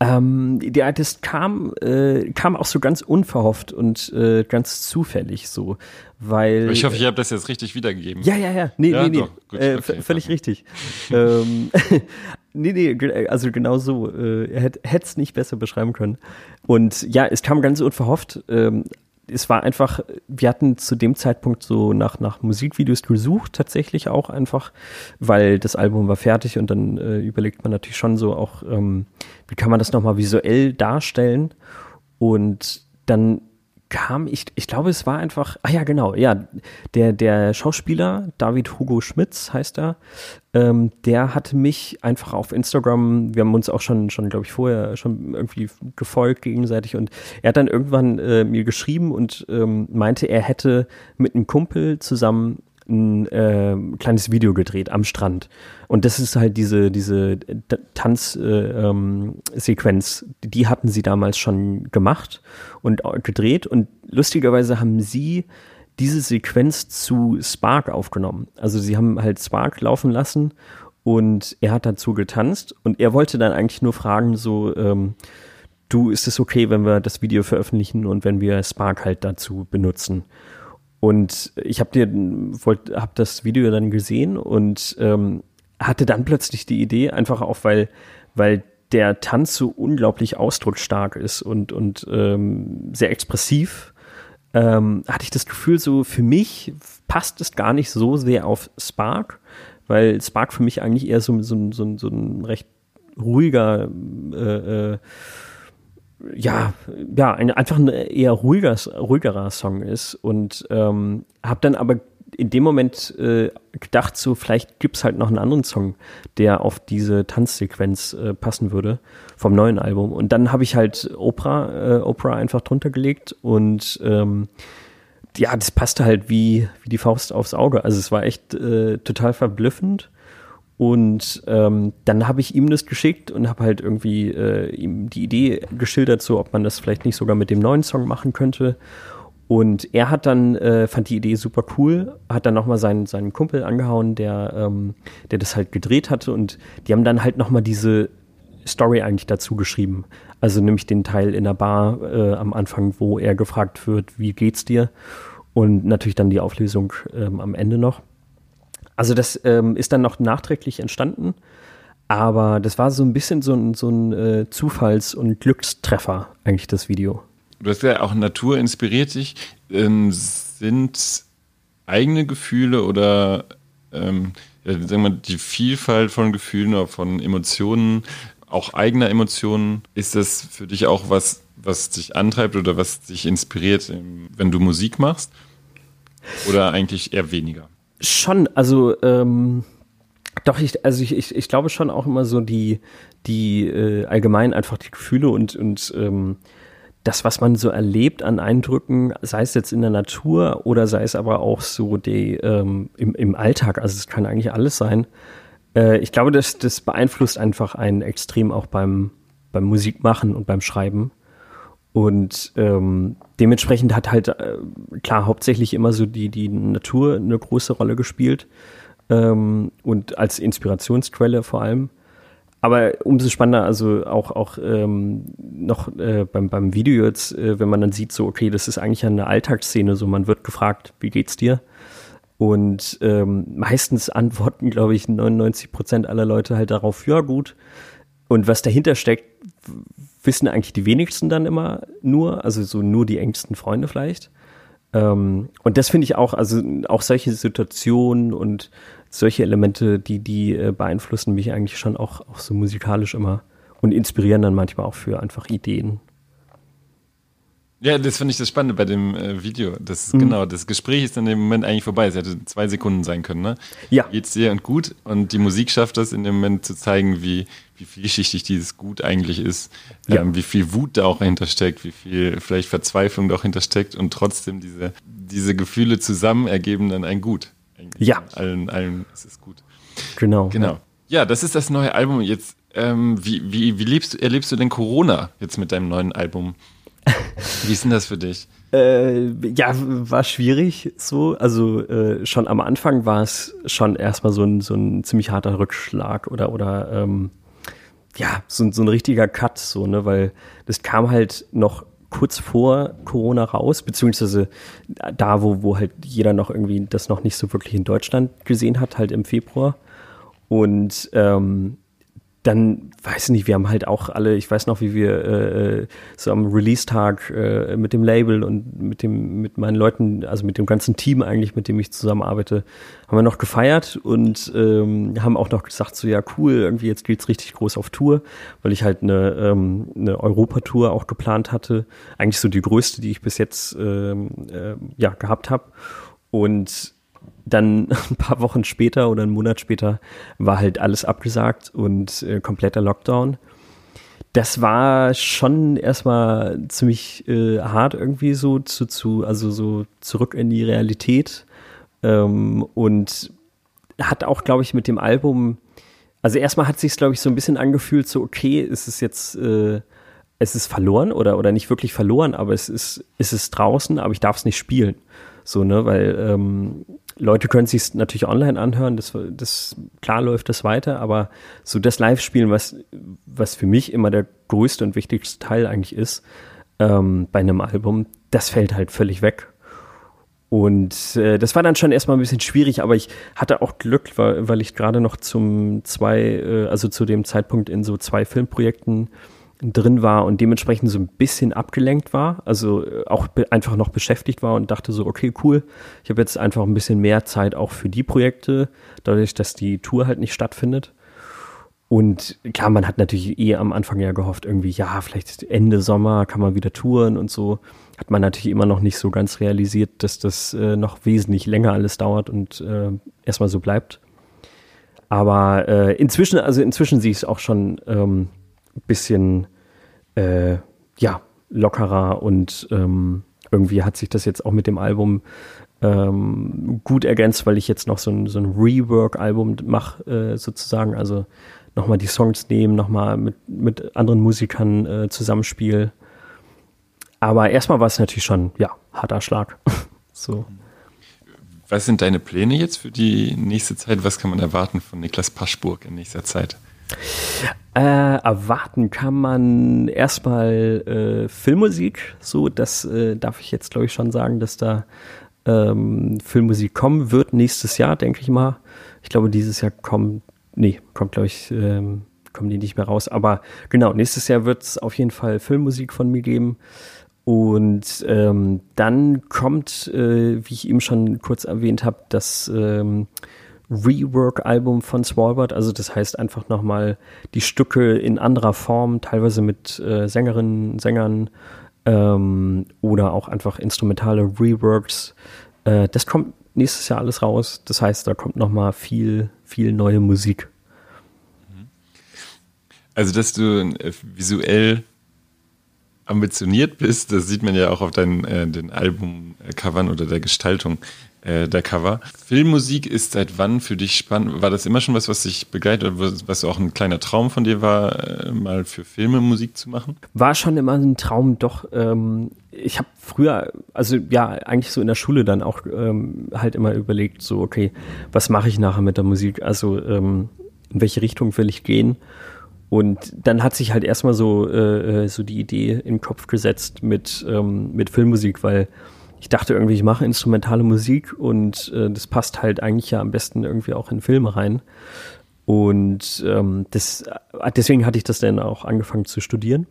Ähm, die Artist kam, äh, kam auch so ganz unverhofft und äh, ganz zufällig so, weil. Ich hoffe, ich habe das jetzt richtig wiedergegeben. Ja, ja, ja. Nee, ja, nee, nee. Gut, äh, okay, völlig richtig. [LAUGHS] ähm, [LAUGHS] nee, nee, also genau so. Äh, er hätte es nicht besser beschreiben können. Und ja, es kam ganz unverhofft. Ähm, es war einfach, wir hatten zu dem Zeitpunkt so nach, nach Musikvideos gesucht, tatsächlich auch einfach, weil das Album war fertig und dann äh, überlegt man natürlich schon so auch, ähm, wie kann man das nochmal visuell darstellen? Und dann kam, ich, ich glaube, es war einfach, ah ja, genau, ja, der, der Schauspieler, David Hugo Schmitz heißt er, ähm, der hat mich einfach auf Instagram, wir haben uns auch schon, schon glaube ich, vorher schon irgendwie gefolgt gegenseitig und er hat dann irgendwann äh, mir geschrieben und ähm, meinte, er hätte mit einem Kumpel zusammen ein äh, kleines Video gedreht am Strand. Und das ist halt diese, diese Tanzsequenz, äh, ähm, die hatten sie damals schon gemacht und gedreht. Und lustigerweise haben sie diese Sequenz zu Spark aufgenommen. Also sie haben halt Spark laufen lassen und er hat dazu getanzt und er wollte dann eigentlich nur fragen, so, ähm, du, ist es okay, wenn wir das Video veröffentlichen und wenn wir Spark halt dazu benutzen? Und ich habe dir, hab das Video dann gesehen und ähm, hatte dann plötzlich die Idee, einfach auch, weil, weil der Tanz so unglaublich ausdrucksstark ist und, und ähm, sehr expressiv, ähm, hatte ich das Gefühl, so für mich passt es gar nicht so sehr auf Spark, weil Spark für mich eigentlich eher so, so, so, so ein recht ruhiger, äh, äh, ja, ja, ein, einfach ein eher ruhiger, ruhigerer Song ist und ähm, habe dann aber in dem Moment äh, gedacht, so vielleicht gibt es halt noch einen anderen Song, der auf diese Tanzsequenz äh, passen würde vom neuen Album. Und dann habe ich halt Oprah, äh, Oprah einfach drunter gelegt und ähm, ja, das passte halt wie, wie die Faust aufs Auge. Also es war echt äh, total verblüffend. Und ähm, dann habe ich ihm das geschickt und habe halt irgendwie äh, ihm die Idee geschildert, so ob man das vielleicht nicht sogar mit dem neuen Song machen könnte. Und er hat dann, äh, fand die Idee super cool, hat dann nochmal seinen, seinen Kumpel angehauen, der, ähm, der das halt gedreht hatte und die haben dann halt nochmal diese Story eigentlich dazu geschrieben. Also nämlich den Teil in der Bar äh, am Anfang, wo er gefragt wird, wie geht's dir? Und natürlich dann die Auflösung ähm, am Ende noch. Also das ähm, ist dann noch nachträglich entstanden, aber das war so ein bisschen so ein, so ein äh, Zufalls- und Glückstreffer, eigentlich das Video du hast ja auch Natur inspiriert dich. Ähm, sind eigene Gefühle oder ähm, sagen wir, die Vielfalt von Gefühlen oder von Emotionen, auch eigener Emotionen, ist das für dich auch was, was dich antreibt oder was dich inspiriert, wenn du Musik machst? Oder eigentlich eher weniger? Schon, also ähm, doch, ich, also ich, ich, ich glaube schon auch immer so die, die äh, allgemein einfach die Gefühle und, und ähm, das, was man so erlebt an Eindrücken, sei es jetzt in der Natur oder sei es aber auch so die, ähm, im, im Alltag, also es kann eigentlich alles sein. Äh, ich glaube, das, das beeinflusst einfach einen extrem auch beim, beim Musikmachen und beim Schreiben. Und ähm, dementsprechend hat halt äh, klar hauptsächlich immer so die, die Natur eine große Rolle gespielt ähm, und als Inspirationsquelle vor allem. Aber umso spannender, also auch, auch ähm, noch äh, beim, beim Video jetzt, äh, wenn man dann sieht, so, okay, das ist eigentlich eine Alltagsszene, so man wird gefragt, wie geht's dir? Und ähm, meistens antworten, glaube ich, 99 Prozent aller Leute halt darauf, ja, gut. Und was dahinter steckt, wissen eigentlich die wenigsten dann immer nur, also so nur die engsten Freunde vielleicht. Ähm, und das finde ich auch, also auch solche Situationen und solche Elemente, die, die äh, beeinflussen mich eigentlich schon auch, auch so musikalisch immer und inspirieren dann manchmal auch für einfach Ideen. Ja, das finde ich das Spannende bei dem äh, Video. Das mhm. genau, das Gespräch ist dann im Moment eigentlich vorbei. Es hätte zwei Sekunden sein können, ne? Ja. Geht's dir und gut. Und die Musik schafft das in dem Moment zu zeigen, wie, wie vielschichtig dieses Gut eigentlich ist, ja. ähm, wie viel Wut da auch hintersteckt, wie viel vielleicht Verzweiflung da auch hintersteckt und trotzdem diese, diese Gefühle zusammen ergeben dann ein Gut. Ja. Allen, allen ist es gut. Genau. Genau. Ja, das ist das neue Album. Jetzt, ähm, wie, wie, wie lebst, erlebst du denn Corona jetzt mit deinem neuen Album? Wie ist denn das für dich? [LAUGHS] Äh, ja, war schwierig so. Also äh, schon am Anfang war es schon erstmal so ein, so ein ziemlich harter Rückschlag oder, oder ähm, ja, so, so ein richtiger Cut, so, ne, weil das kam halt noch kurz vor Corona raus, beziehungsweise da, wo, wo halt jeder noch irgendwie das noch nicht so wirklich in Deutschland gesehen hat, halt im Februar. Und ähm, dann, weiß nicht, wir haben halt auch alle, ich weiß noch, wie wir äh, so am Release-Tag äh, mit dem Label und mit dem, mit meinen Leuten, also mit dem ganzen Team eigentlich, mit dem ich zusammenarbeite, haben wir noch gefeiert und ähm, haben auch noch gesagt, so ja, cool, irgendwie jetzt geht's richtig groß auf Tour, weil ich halt eine, ähm, eine Europatour auch geplant hatte. Eigentlich so die größte, die ich bis jetzt ähm, äh, ja, gehabt habe. Und dann [LAUGHS] ein paar Wochen später oder einen Monat später war halt alles abgesagt und äh, kompletter Lockdown. Das war schon erstmal ziemlich äh, hart irgendwie so zu, zu, also so zurück in die Realität. Ähm, und hat auch, glaube ich, mit dem Album, also erstmal hat sich glaube ich, so ein bisschen angefühlt, so, okay, ist es jetzt, äh, es ist verloren oder, oder nicht wirklich verloren, aber es ist, es ist draußen, aber ich darf es nicht spielen. So, ne, weil ähm, Leute können sich natürlich online anhören, das, das, klar läuft das weiter, aber so das Live-Spielen, was, was für mich immer der größte und wichtigste Teil eigentlich ist, ähm, bei einem Album, das fällt halt völlig weg. Und äh, das war dann schon erstmal ein bisschen schwierig, aber ich hatte auch Glück, weil, weil ich gerade noch zum zwei, äh, also zu dem Zeitpunkt in so zwei Filmprojekten drin war und dementsprechend so ein bisschen abgelenkt war, also äh, auch einfach noch beschäftigt war und dachte so, okay, cool, ich habe jetzt einfach ein bisschen mehr Zeit auch für die Projekte, dadurch, dass die Tour halt nicht stattfindet. Und klar, man hat natürlich eh am Anfang ja gehofft, irgendwie, ja, vielleicht Ende Sommer kann man wieder touren und so. Hat man natürlich immer noch nicht so ganz realisiert, dass das äh, noch wesentlich länger alles dauert und äh, erstmal so bleibt. Aber äh, inzwischen, also inzwischen sehe ich es auch schon ähm, bisschen äh, ja, lockerer und ähm, irgendwie hat sich das jetzt auch mit dem Album ähm, gut ergänzt, weil ich jetzt noch so ein, so ein Rework-Album mache, äh, sozusagen. Also nochmal die Songs nehmen, nochmal mit, mit anderen Musikern äh, zusammenspiel. Aber erstmal war es natürlich schon, ja, harter Schlag. [LAUGHS] so. Was sind deine Pläne jetzt für die nächste Zeit? Was kann man erwarten von Niklas Paschburg in nächster Zeit? Äh, erwarten kann man erstmal äh, Filmmusik, so das äh, darf ich jetzt glaube ich schon sagen, dass da ähm, Filmmusik kommen wird nächstes Jahr, denke ich mal. Ich glaube, dieses Jahr kommt, nee, kommt glaube ich, ähm, kommen die nicht mehr raus. Aber genau, nächstes Jahr wird es auf jeden Fall Filmmusik von mir geben. Und ähm, dann kommt, äh, wie ich eben schon kurz erwähnt habe, das ähm, Rework-Album von Swalbard. Also das heißt einfach nochmal die Stücke in anderer Form, teilweise mit äh, Sängerinnen, Sängern ähm, oder auch einfach instrumentale Reworks. Äh, das kommt nächstes Jahr alles raus. Das heißt, da kommt nochmal viel, viel neue Musik. Also, dass du äh, visuell ambitioniert bist, das sieht man ja auch auf deinen äh, den Albumcovern oder der Gestaltung äh, der Cover. Filmmusik ist seit wann für dich spannend? War das immer schon was, was dich begleitet oder was auch ein kleiner Traum von dir war, äh, mal für Filme Musik zu machen? War schon immer ein Traum, doch. Ähm, ich habe früher, also ja, eigentlich so in der Schule dann auch ähm, halt immer überlegt, so, okay, was mache ich nachher mit der Musik? Also ähm, in welche Richtung will ich gehen? Und dann hat sich halt erstmal so, äh, äh, so die Idee in den Kopf gesetzt mit, ähm, mit Filmmusik, weil ich dachte irgendwie, ich mache instrumentale Musik und äh, das passt halt eigentlich ja am besten irgendwie auch in Filme rein. Und ähm, das, äh, deswegen hatte ich das dann auch angefangen zu studieren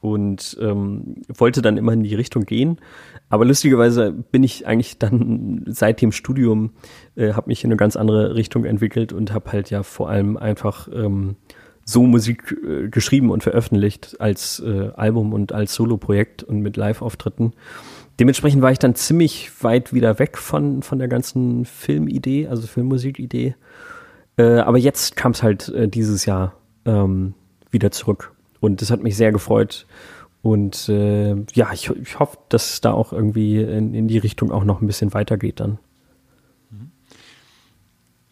und ähm, wollte dann immer in die Richtung gehen. Aber lustigerweise bin ich eigentlich dann [LAUGHS] seit dem Studium, äh, habe mich in eine ganz andere Richtung entwickelt und habe halt ja vor allem einfach ähm, so Musik äh, geschrieben und veröffentlicht als äh, Album und als Solo-Projekt und mit Live-Auftritten dementsprechend war ich dann ziemlich weit wieder weg von, von der ganzen Filmidee, also Filmmusikidee. Äh, aber jetzt kam es halt äh, dieses Jahr ähm, wieder zurück. Und das hat mich sehr gefreut. Und äh, ja, ich, ich hoffe, dass es da auch irgendwie in, in die Richtung auch noch ein bisschen weitergeht dann.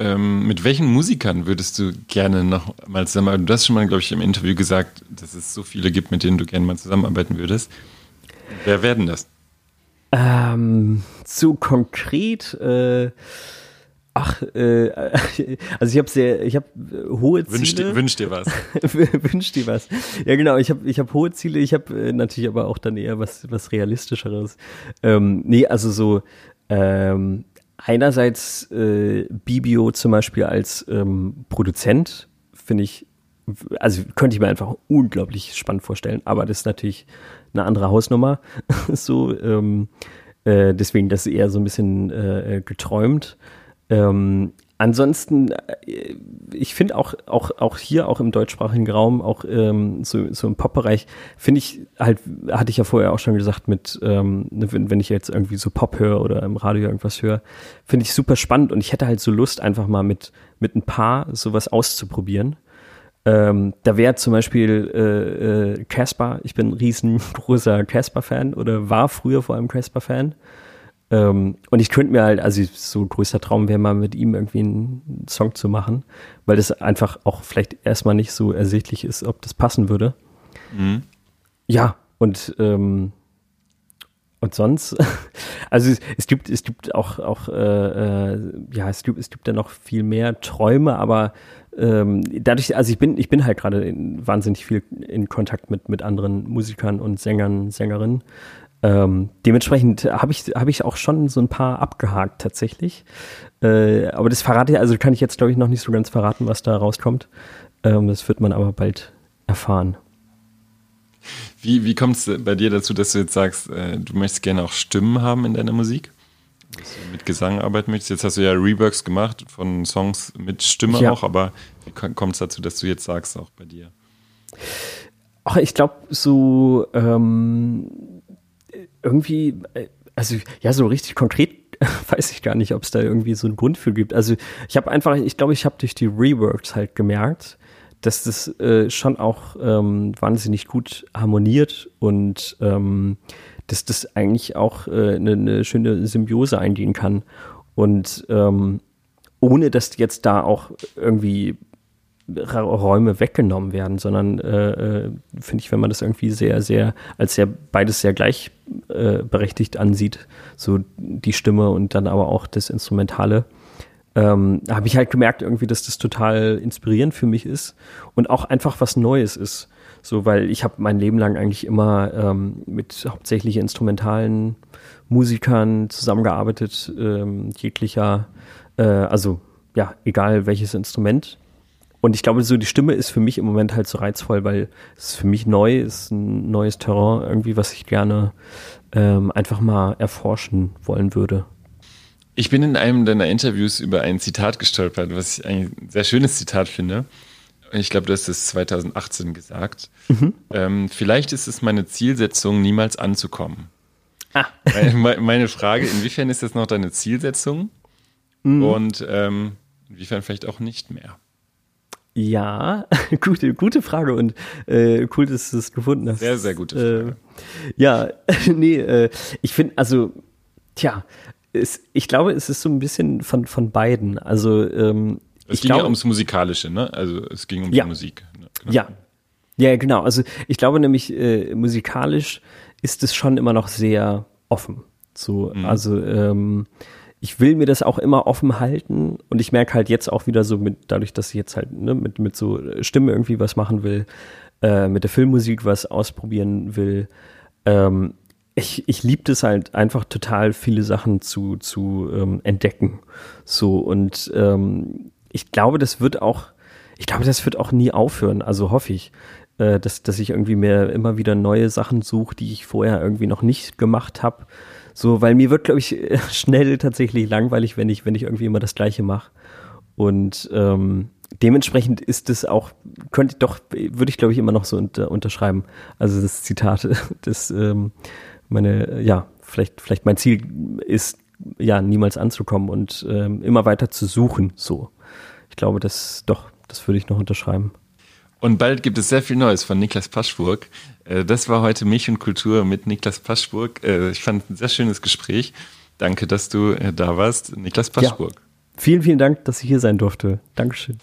Ähm, mit welchen Musikern würdest du gerne noch mal zusammenarbeiten? Du hast schon mal, glaube ich, im Interview gesagt, dass es so viele gibt, mit denen du gerne mal zusammenarbeiten würdest. Wer werden das? Ähm, so konkret, äh, ach, äh, [LAUGHS] also ich habe sehr, ich habe äh, hohe Ziele. Wünsch dir, wünsch dir was. [LAUGHS] wünsch dir was. Ja, genau, ich habe ich hab hohe Ziele, ich habe äh, natürlich aber auch dann eher was, was realistischeres. Ähm, nee, also so, ähm, einerseits äh, Bibio zum Beispiel als ähm, Produzent finde ich, also könnte ich mir einfach unglaublich spannend vorstellen, aber das ist natürlich eine andere Hausnummer. [LAUGHS] so, ähm, äh, deswegen das eher so ein bisschen äh, geträumt. Ähm, ansonsten, äh, ich finde auch, auch, auch hier, auch im deutschsprachigen Raum, auch ähm, so, so im Pop-Bereich, finde ich halt, hatte ich ja vorher auch schon gesagt, mit, ähm, wenn, wenn ich jetzt irgendwie so Pop höre oder im Radio irgendwas höre, finde ich super spannend und ich hätte halt so Lust, einfach mal mit, mit ein paar sowas auszuprobieren. Ähm, da wäre zum Beispiel Casper, äh, äh, ich bin ein riesengroßer Casper-Fan oder war früher vor allem Casper-Fan. Ähm, und ich könnte mir halt, also so größter Traum wäre mal mit ihm irgendwie einen Song zu machen, weil das einfach auch vielleicht erstmal nicht so ersichtlich ist, ob das passen würde. Mhm. Ja, und ähm, und sonst, [LAUGHS] also es, es, gibt, es gibt auch, auch äh, äh, ja, es gibt, es gibt da noch viel mehr Träume, aber ähm, dadurch, also ich bin, ich bin halt gerade wahnsinnig viel in Kontakt mit, mit anderen Musikern und Sängern, Sängerinnen. Ähm, dementsprechend habe ich, hab ich auch schon so ein paar abgehakt tatsächlich. Äh, aber das verrate ich, also kann ich jetzt glaube ich noch nicht so ganz verraten, was da rauskommt. Ähm, das wird man aber bald erfahren. Wie, wie kommt es bei dir dazu, dass du jetzt sagst, äh, du möchtest gerne auch Stimmen haben in deiner Musik? Dass du mit Gesang arbeiten möchtest? Jetzt hast du ja Reworks gemacht von Songs mit Stimme ja. auch, aber wie kommt es dazu, dass du jetzt sagst, auch bei dir? Ach, ich glaube, so ähm, irgendwie, äh, also ja, so richtig konkret [LAUGHS] weiß ich gar nicht, ob es da irgendwie so einen Grund für gibt. Also ich habe einfach, ich glaube, ich habe durch die Reworks halt gemerkt, dass das äh, schon auch ähm, wahnsinnig gut harmoniert und ähm, dass das eigentlich auch äh, eine, eine schöne Symbiose eingehen kann. Und ähm, ohne dass jetzt da auch irgendwie Räume weggenommen werden, sondern äh, äh, finde ich, wenn man das irgendwie sehr, sehr, als sehr beides sehr gleichberechtigt äh, ansieht, so die Stimme und dann aber auch das Instrumentale, ähm, habe ich halt gemerkt irgendwie, dass das total inspirierend für mich ist und auch einfach was Neues ist. So, weil ich habe mein Leben lang eigentlich immer ähm, mit hauptsächlich instrumentalen Musikern zusammengearbeitet, ähm, jeglicher, äh, also ja, egal welches Instrument. Und ich glaube, so die Stimme ist für mich im Moment halt so reizvoll, weil es für mich neu ist, ein neues Terrain irgendwie, was ich gerne ähm, einfach mal erforschen wollen würde. Ich bin in einem deiner Interviews über ein Zitat gestolpert, was ich ein sehr schönes Zitat finde. Ich glaube, du hast es 2018 gesagt. Mhm. Ähm, vielleicht ist es meine Zielsetzung, niemals anzukommen. Ah. Meine, Frage, inwiefern ist das noch deine Zielsetzung? Mhm. Und ähm, inwiefern vielleicht auch nicht mehr? Ja, [LAUGHS] gute, gute Frage und äh, cool, dass du es gefunden hast. Sehr, sehr gute Frage. Äh, ja, [LAUGHS] nee, äh, ich finde, also, tja, es, ich glaube, es ist so ein bisschen von, von beiden. Also, ähm, es ich ging glaube, ja ums Musikalische, ne? Also, es ging um ja, die Musik. Ne? Genau. Ja. Ja, genau. Also, ich glaube nämlich, äh, musikalisch ist es schon immer noch sehr offen. So, mhm. also, ähm, ich will mir das auch immer offen halten und ich merke halt jetzt auch wieder so mit, dadurch, dass ich jetzt halt ne, mit, mit so Stimme irgendwie was machen will, äh, mit der Filmmusik was ausprobieren will, ähm, ich, ich liebe das halt einfach total viele Sachen zu, zu ähm, entdecken. So und ähm, ich glaube, das wird auch, ich glaube, das wird auch nie aufhören, also hoffe ich, äh, dass, dass ich irgendwie mir immer wieder neue Sachen suche, die ich vorher irgendwie noch nicht gemacht habe so, weil mir wird, glaube ich, [LAUGHS] schnell tatsächlich langweilig, wenn ich, wenn ich irgendwie immer das Gleiche mache. Und ähm, dementsprechend ist es auch, könnte doch, würde ich, glaube ich, immer noch so unter, unterschreiben. Also das Zitat, [LAUGHS] das ähm, meine, ja, vielleicht, vielleicht mein Ziel ist, ja, niemals anzukommen und ähm, immer weiter zu suchen. So. Ich glaube, das doch, das würde ich noch unterschreiben. Und bald gibt es sehr viel Neues von Niklas Paschburg. Äh, das war heute Milch und Kultur mit Niklas Paschburg. Äh, ich fand ein sehr schönes Gespräch. Danke, dass du äh, da warst, Niklas Paschburg. Ja. Vielen, vielen Dank, dass ich hier sein durfte. Dankeschön.